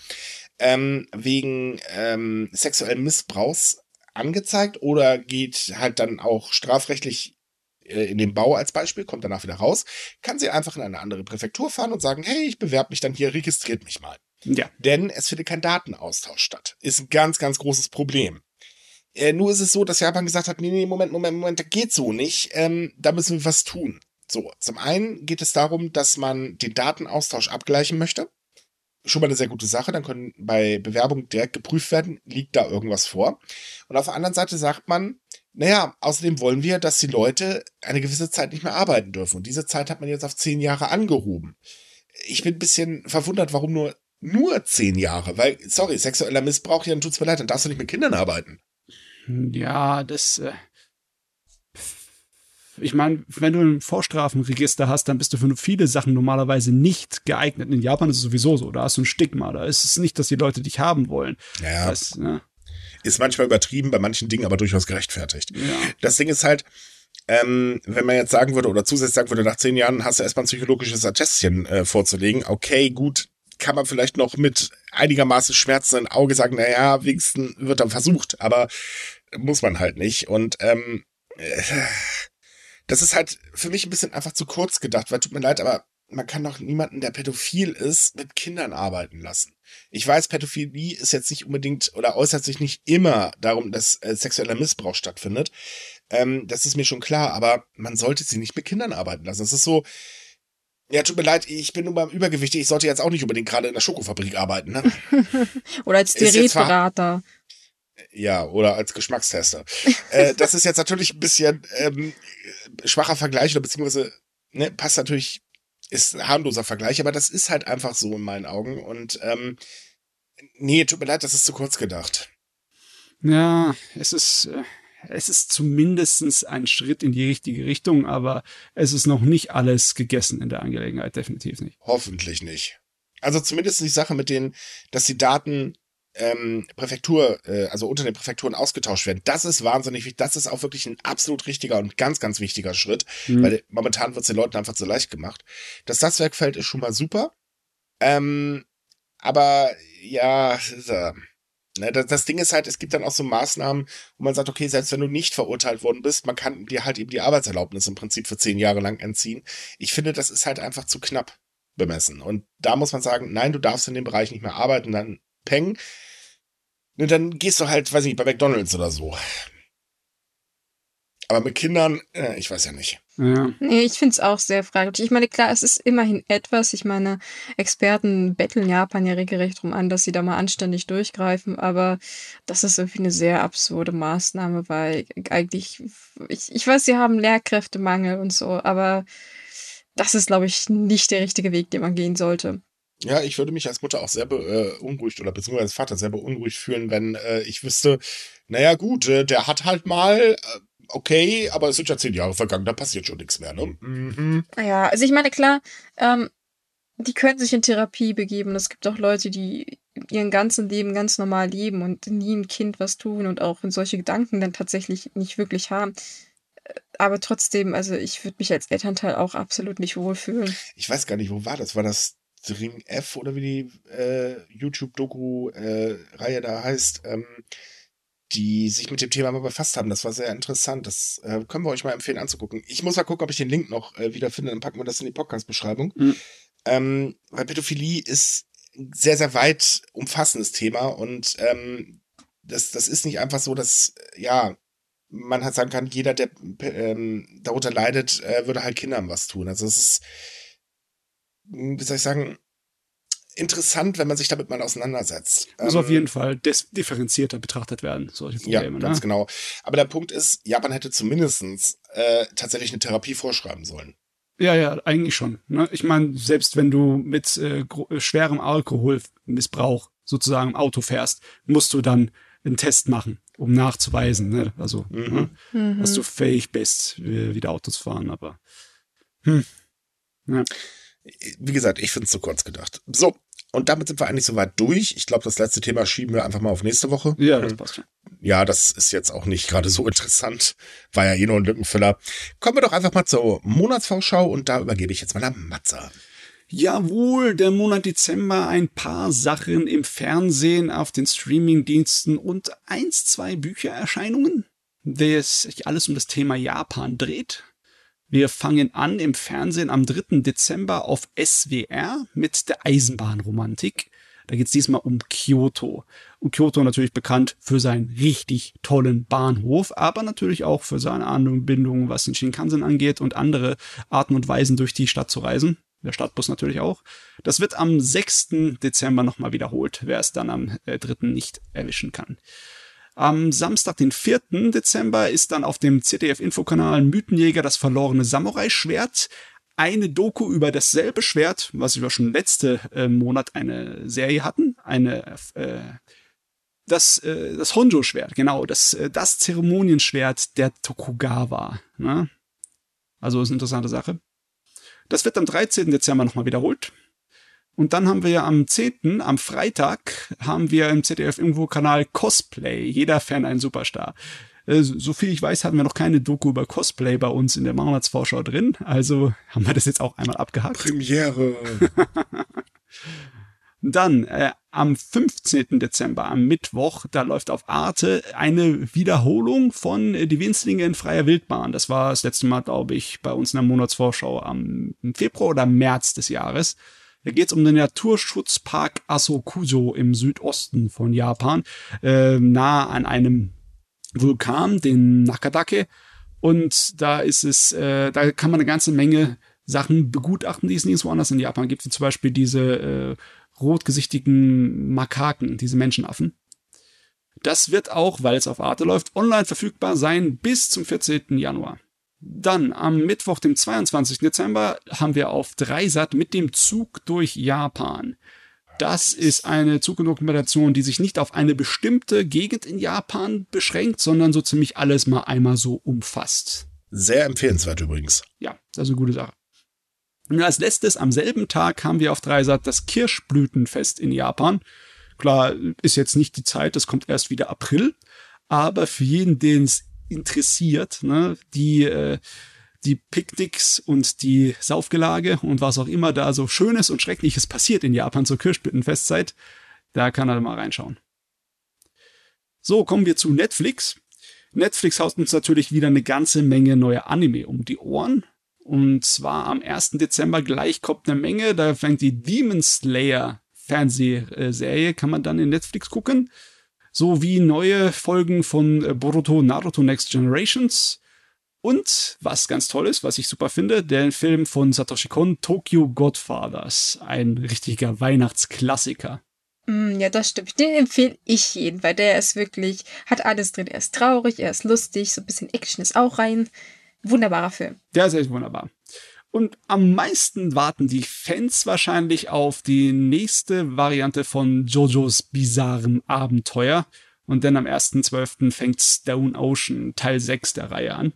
ähm, wegen ähm, sexuellen Missbrauchs angezeigt oder geht halt dann auch strafrechtlich äh, in den Bau als Beispiel, kommt danach wieder raus, kann sie einfach in eine andere Präfektur fahren und sagen, hey, ich bewerbe mich dann hier, registriert mich mal. Ja. Denn es findet kein Datenaustausch statt. Ist ein ganz, ganz großes Problem. Äh, nur ist es so, dass Japan gesagt hat, nee, nee, Moment, Moment, Moment, das geht so nicht. Ähm, da müssen wir was tun. So, zum einen geht es darum, dass man den Datenaustausch abgleichen möchte. Schon mal eine sehr gute Sache. Dann können bei Bewerbungen direkt geprüft werden, liegt da irgendwas vor. Und auf der anderen Seite sagt man, naja, außerdem wollen wir, dass die Leute eine gewisse Zeit nicht mehr arbeiten dürfen. Und diese Zeit hat man jetzt auf zehn Jahre angehoben. Ich bin ein bisschen verwundert, warum nur, nur zehn Jahre. Weil, sorry, sexueller Missbrauch, ja, dann tut's mir leid, dann darfst du nicht mit Kindern arbeiten. Ja, das, äh, ich meine, wenn du ein Vorstrafenregister hast, dann bist du für viele Sachen normalerweise nicht geeignet. In Japan ist es sowieso so, da hast du ein Stigma, da ist es nicht, dass die Leute dich haben wollen. Ja. Das, ja ist manchmal übertrieben, bei manchen Dingen aber durchaus gerechtfertigt. Ja. Das Ding ist halt, ähm, wenn man jetzt sagen würde oder zusätzlich sagen würde, nach zehn Jahren hast du erstmal ein psychologisches Attestchen äh, vorzulegen, okay, gut, kann man vielleicht noch mit einigermaßen Schmerzen im Auge sagen, naja, wenigstens wird dann versucht, aber muss man halt nicht. Und ähm, äh, das ist halt für mich ein bisschen einfach zu kurz gedacht, weil tut mir leid, aber man kann doch niemanden, der pädophil ist, mit Kindern arbeiten lassen. Ich weiß, Pädophilie ist jetzt nicht unbedingt oder äußert sich nicht immer darum, dass äh, sexueller Missbrauch stattfindet. Ähm, das ist mir schon klar, aber man sollte sie nicht mit Kindern arbeiten lassen. Das ist so, ja, tut mir leid, ich bin nun beim Übergewicht. Ich sollte jetzt auch nicht unbedingt gerade in der Schokofabrik arbeiten. Ne? oder als Diätberater. Ja, oder als Geschmackstester. äh, das ist jetzt natürlich ein bisschen ähm, schwacher Vergleich oder beziehungsweise ne, passt natürlich ist ein harmloser Vergleich, aber das ist halt einfach so in meinen Augen. Und ähm, nee, tut mir leid, das ist zu kurz gedacht. Ja, es ist, äh, es ist zumindestens ein Schritt in die richtige Richtung, aber es ist noch nicht alles gegessen in der Angelegenheit, definitiv nicht. Hoffentlich nicht. Also zumindest die Sache mit denen, dass die Daten ähm, Präfektur, äh, also unter den Präfekturen ausgetauscht werden. Das ist wahnsinnig wichtig. Das ist auch wirklich ein absolut richtiger und ganz, ganz wichtiger Schritt, mhm. weil momentan wird es den Leuten einfach zu leicht gemacht. Dass das wegfällt, ist schon mal super. Ähm, aber ja, äh, ne, das, das Ding ist halt, es gibt dann auch so Maßnahmen, wo man sagt, okay, selbst wenn du nicht verurteilt worden bist, man kann dir halt eben die Arbeitserlaubnis im Prinzip für zehn Jahre lang entziehen. Ich finde, das ist halt einfach zu knapp bemessen. Und da muss man sagen, nein, du darfst in dem Bereich nicht mehr arbeiten, dann peng. Und dann gehst du halt, weiß ich nicht, bei McDonalds oder so. Aber mit Kindern, äh, ich weiß ja nicht. Ja. Nee, ich finde es auch sehr fraglich. Ich meine, klar, es ist immerhin etwas. Ich meine, Experten betteln Japan ja regelrecht drum an, dass sie da mal anständig durchgreifen. Aber das ist irgendwie eine sehr absurde Maßnahme, weil eigentlich, ich, ich weiß, sie haben Lehrkräftemangel und so, aber das ist, glaube ich, nicht der richtige Weg, den man gehen sollte. Ja, ich würde mich als Mutter auch sehr beunruhigt äh, oder beziehungsweise als Vater sehr beunruhigt fühlen, wenn äh, ich wüsste, naja gut, äh, der hat halt mal, äh, okay, aber es sind ja zehn Jahre vergangen, da passiert schon nichts mehr, ne? Mhm. Ja, also ich meine, klar, ähm, die können sich in Therapie begeben. Es gibt auch Leute, die ihren ganzen Leben ganz normal leben und nie ein Kind was tun und auch solche Gedanken dann tatsächlich nicht wirklich haben. Aber trotzdem, also ich würde mich als Elternteil auch absolut nicht wohlfühlen. Ich weiß gar nicht, wo war das? War das Ring F oder wie die äh, YouTube-Doku-Reihe äh, da heißt? Ähm, die sich mit dem Thema mal befasst haben. Das war sehr interessant. Das äh, können wir euch mal empfehlen anzugucken. Ich muss mal gucken, ob ich den Link noch äh, wieder finde. Dann packen wir das in die Podcast-Beschreibung. Mhm. Ähm, weil Pädophilie ist ein sehr, sehr weit umfassendes Thema und ähm, das, das ist nicht einfach so, dass, ja, man halt sagen kann, jeder, der ähm, darunter leidet, äh, würde halt Kindern was tun. Also es ist, wie soll ich sagen, interessant, wenn man sich damit mal auseinandersetzt. Muss ähm, auf jeden Fall differenzierter betrachtet werden, solche Probleme. Ja, ganz ne? genau. Aber der Punkt ist, Japan hätte zumindestens äh, tatsächlich eine Therapie vorschreiben sollen. Ja, ja, eigentlich schon. Ne? Ich meine, selbst wenn du mit äh, schwerem Alkoholmissbrauch sozusagen im Auto fährst, musst du dann einen Test machen, um nachzuweisen, ne? also mhm. Ne? Mhm. dass du fähig bist, wieder Auto zu fahren. Aber hm. ja. Wie gesagt, ich finde es zu kurz gedacht. So, und damit sind wir eigentlich soweit durch. Ich glaube, das letzte Thema schieben wir einfach mal auf nächste Woche. Ja, das passt schon. Ja, das ist jetzt auch nicht gerade so interessant. War ja eh nur ein Lückenfüller. Kommen wir doch einfach mal zur Monatsvorschau und da übergebe ich jetzt mal an Matze. Jawohl, der Monat Dezember, ein paar Sachen im Fernsehen, auf den Streamingdiensten und eins, zwei Büchererscheinungen, das sich alles um das Thema Japan dreht. Wir fangen an im Fernsehen am 3. Dezember auf SWR mit der Eisenbahnromantik. Da geht es diesmal um Kyoto. Und Kyoto natürlich bekannt für seinen richtig tollen Bahnhof, aber natürlich auch für seine Anbindung, was den Shinkansen angeht und andere Arten und Weisen durch die Stadt zu reisen. Der Stadtbus natürlich auch. Das wird am 6. Dezember nochmal wiederholt, wer es dann am 3. Äh, nicht erwischen kann. Am Samstag, den 4. Dezember, ist dann auf dem ZDF-Infokanal Mythenjäger das verlorene Samurai-Schwert. Eine Doku über dasselbe Schwert, was wir schon letzte äh, Monat eine Serie hatten. Eine, äh, das, äh, das Honjo-Schwert, genau, das, äh, das Zeremonienschwert der Tokugawa. Ne? Also ist eine interessante Sache. Das wird am 13. Dezember nochmal wiederholt. Und dann haben wir ja am 10., am Freitag, haben wir im ZDF-Info-Kanal Cosplay. Jeder Fan ein Superstar. Äh, so viel ich weiß, hatten wir noch keine Doku über Cosplay bei uns in der Monatsvorschau drin. Also haben wir das jetzt auch einmal abgehakt. Premiere. Dann äh, am 15. Dezember, am Mittwoch, da läuft auf Arte eine Wiederholung von Die Winzlinge in freier Wildbahn. Das war das letzte Mal, glaube ich, bei uns in der Monatsvorschau am Februar oder März des Jahres. Da geht es um den Naturschutzpark Asokuso im Südosten von Japan, äh, nah an einem Vulkan, den Nakadake. Und da ist es, äh, da kann man eine ganze Menge Sachen begutachten, die es nirgendwo anders in Japan gibt, wie zum Beispiel diese äh, rotgesichtigen Makaken, diese Menschenaffen. Das wird auch, weil es auf Arte läuft, online verfügbar sein bis zum 14. Januar. Dann am Mittwoch, dem 22. Dezember, haben wir auf Dreisat mit dem Zug durch Japan. Das ist eine Zugdokumentation, die sich nicht auf eine bestimmte Gegend in Japan beschränkt, sondern so ziemlich alles mal einmal so umfasst. Sehr empfehlenswert übrigens. Ja, das ist eine gute Sache. Und als letztes, am selben Tag haben wir auf Dreisat das Kirschblütenfest in Japan. Klar, ist jetzt nicht die Zeit, das kommt erst wieder April. Aber für jeden, den es interessiert, ne, die, äh, die Picknicks und die Saufgelage und was auch immer da so Schönes und Schreckliches passiert in Japan zur Kirschblütenfestzeit, da kann er mal reinschauen. So, kommen wir zu Netflix. Netflix haut uns natürlich wieder eine ganze Menge neue Anime um die Ohren. Und zwar am 1. Dezember gleich kommt eine Menge. Da fängt die Demon Slayer Fernsehserie, kann man dann in Netflix gucken sowie neue Folgen von äh, Boruto Naruto Next Generations. Und was ganz toll ist, was ich super finde, der Film von Satoshi Kon, Tokyo Godfathers. Ein richtiger Weihnachtsklassiker. Mm, ja, das stimmt. Den empfehle ich jeden, weil der ist wirklich, hat alles drin. Er ist traurig, er ist lustig, so ein bisschen Action ist auch rein. Wunderbarer Film. Der ist echt wunderbar. Und am meisten warten die Fans wahrscheinlich auf die nächste Variante von JoJos bizarrem Abenteuer. Und dann am 1.12. fängt Stone Ocean Teil 6 der Reihe an.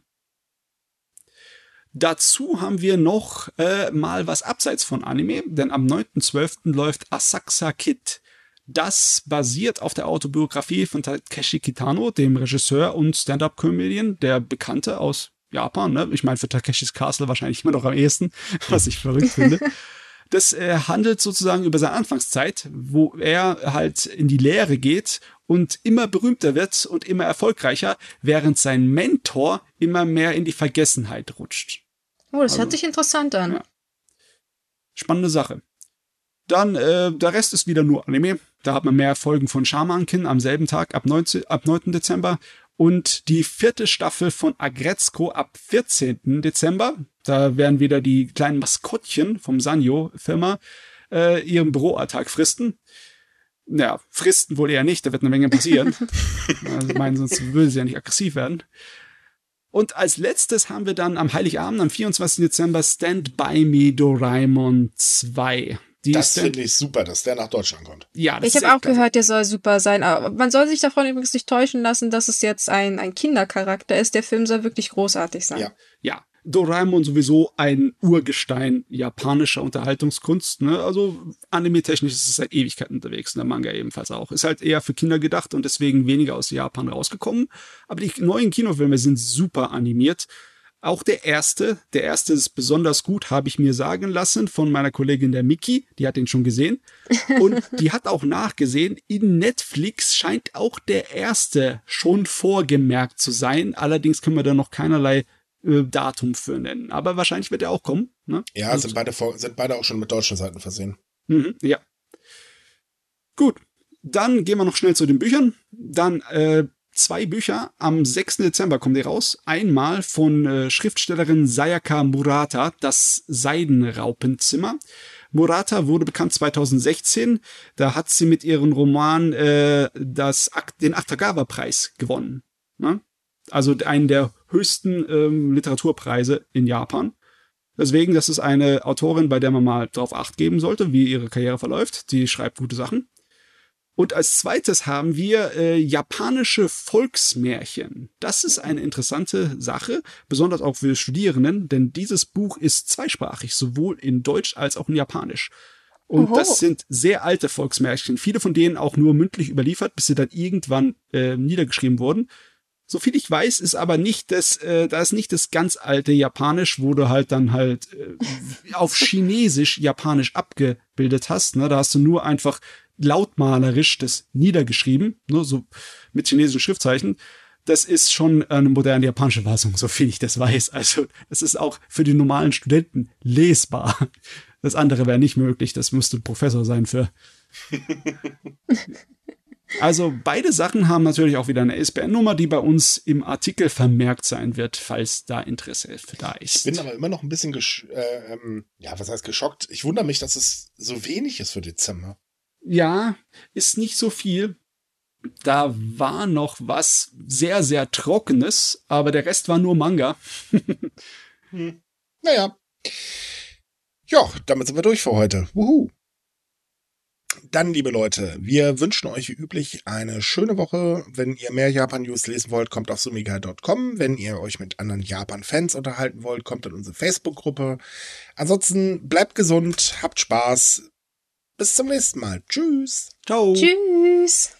Dazu haben wir noch äh, mal was abseits von Anime, denn am 9.12. läuft Asakusa Kid. Das basiert auf der Autobiografie von Takeshi Kitano, dem Regisseur und Stand-up-Comedian, der Bekannte aus Japan. Ne? Ich meine, für Takeshis Castle wahrscheinlich immer noch am ehesten, was ich verrückt finde. Das äh, handelt sozusagen über seine Anfangszeit, wo er halt in die Lehre geht und immer berühmter wird und immer erfolgreicher, während sein Mentor immer mehr in die Vergessenheit rutscht. Oh, das also, hört sich interessant an. Ja. Spannende Sache. Dann, äh, der Rest ist wieder nur Anime. Da hat man mehr Folgen von Shamankin am selben Tag, ab, 19, ab 9. Dezember. Und die vierte Staffel von Agretzko ab 14. Dezember. Da werden wieder die kleinen Maskottchen vom Sanyo-Firma äh, ihren Büroalltag fristen. Naja, fristen wohl eher nicht, da wird eine Menge passieren. also meinen, sonst würde sie ja nicht aggressiv werden. Und als letztes haben wir dann am Heiligabend, am 24. Dezember, Stand By Me Doraemon 2. Die das finde ich super, dass der nach Deutschland kommt. Ja, ich habe auch geil. gehört, der soll super sein. Aber man soll sich davon übrigens nicht täuschen lassen, dass es jetzt ein, ein Kindercharakter ist. Der Film soll wirklich großartig sein. Ja. ja. Doraemon sowieso ein Urgestein japanischer Unterhaltungskunst. Ne? Also anime-technisch ist es seit Ewigkeiten unterwegs. Und der Manga ebenfalls auch. Ist halt eher für Kinder gedacht und deswegen weniger aus Japan rausgekommen. Aber die neuen Kinofilme sind super animiert. Auch der erste, der erste ist besonders gut, habe ich mir sagen lassen von meiner Kollegin der Miki, die hat den schon gesehen. Und die hat auch nachgesehen, in Netflix scheint auch der erste schon vorgemerkt zu sein. Allerdings können wir da noch keinerlei äh, Datum für nennen. Aber wahrscheinlich wird er auch kommen. Ne? Ja, sind beide, sind beide auch schon mit deutschen Seiten versehen. Mhm, ja. Gut. Dann gehen wir noch schnell zu den Büchern. Dann äh, zwei Bücher. Am 6. Dezember kommen die raus. Einmal von äh, Schriftstellerin Sayaka Murata, das Seidenraupenzimmer. Murata wurde bekannt 2016. Da hat sie mit ihrem Roman äh, das, den Akutagawa-Preis gewonnen. Ne? Also einen der höchsten ähm, Literaturpreise in Japan. Deswegen, das ist eine Autorin, bei der man mal drauf acht geben sollte, wie ihre Karriere verläuft. Die schreibt gute Sachen. Und als zweites haben wir äh, japanische Volksmärchen. Das ist eine interessante Sache, besonders auch für Studierenden, denn dieses Buch ist zweisprachig, sowohl in Deutsch als auch in Japanisch. Und Oho. das sind sehr alte Volksmärchen, viele von denen auch nur mündlich überliefert, bis sie dann irgendwann äh, niedergeschrieben wurden. Soviel ich weiß, ist aber nicht das, äh, da ist nicht das ganz alte Japanisch, wo du halt dann halt äh, auf Chinesisch Japanisch abgebildet hast. Ne? Da hast du nur einfach lautmalerisch das niedergeschrieben, ne, so mit chinesischen Schriftzeichen. Das ist schon eine moderne japanische Fassung, so viel ich das weiß. Also, das ist auch für die normalen Studenten lesbar. Das andere wäre nicht möglich. Das müsste ein Professor sein für. Also beide Sachen haben natürlich auch wieder eine ISBN-Nummer, die bei uns im Artikel vermerkt sein wird, falls da Interesse für da ist. Ich bin aber immer noch ein bisschen, äh, ähm, ja, was heißt geschockt? Ich wundere mich, dass es so wenig ist für Dezember ja, ist nicht so viel. Da war noch was sehr, sehr Trockenes, aber der Rest war nur Manga. hm. Naja. Ja, damit sind wir durch für heute. Wuhu. Dann, liebe Leute, wir wünschen euch wie üblich eine schöne Woche. Wenn ihr mehr Japan-News lesen wollt, kommt auf sumigai.com. Wenn ihr euch mit anderen Japan-Fans unterhalten wollt, kommt in unsere Facebook-Gruppe. Ansonsten bleibt gesund, habt Spaß, bis zum nächsten Mal. Tschüss. Ciao. Tschüss.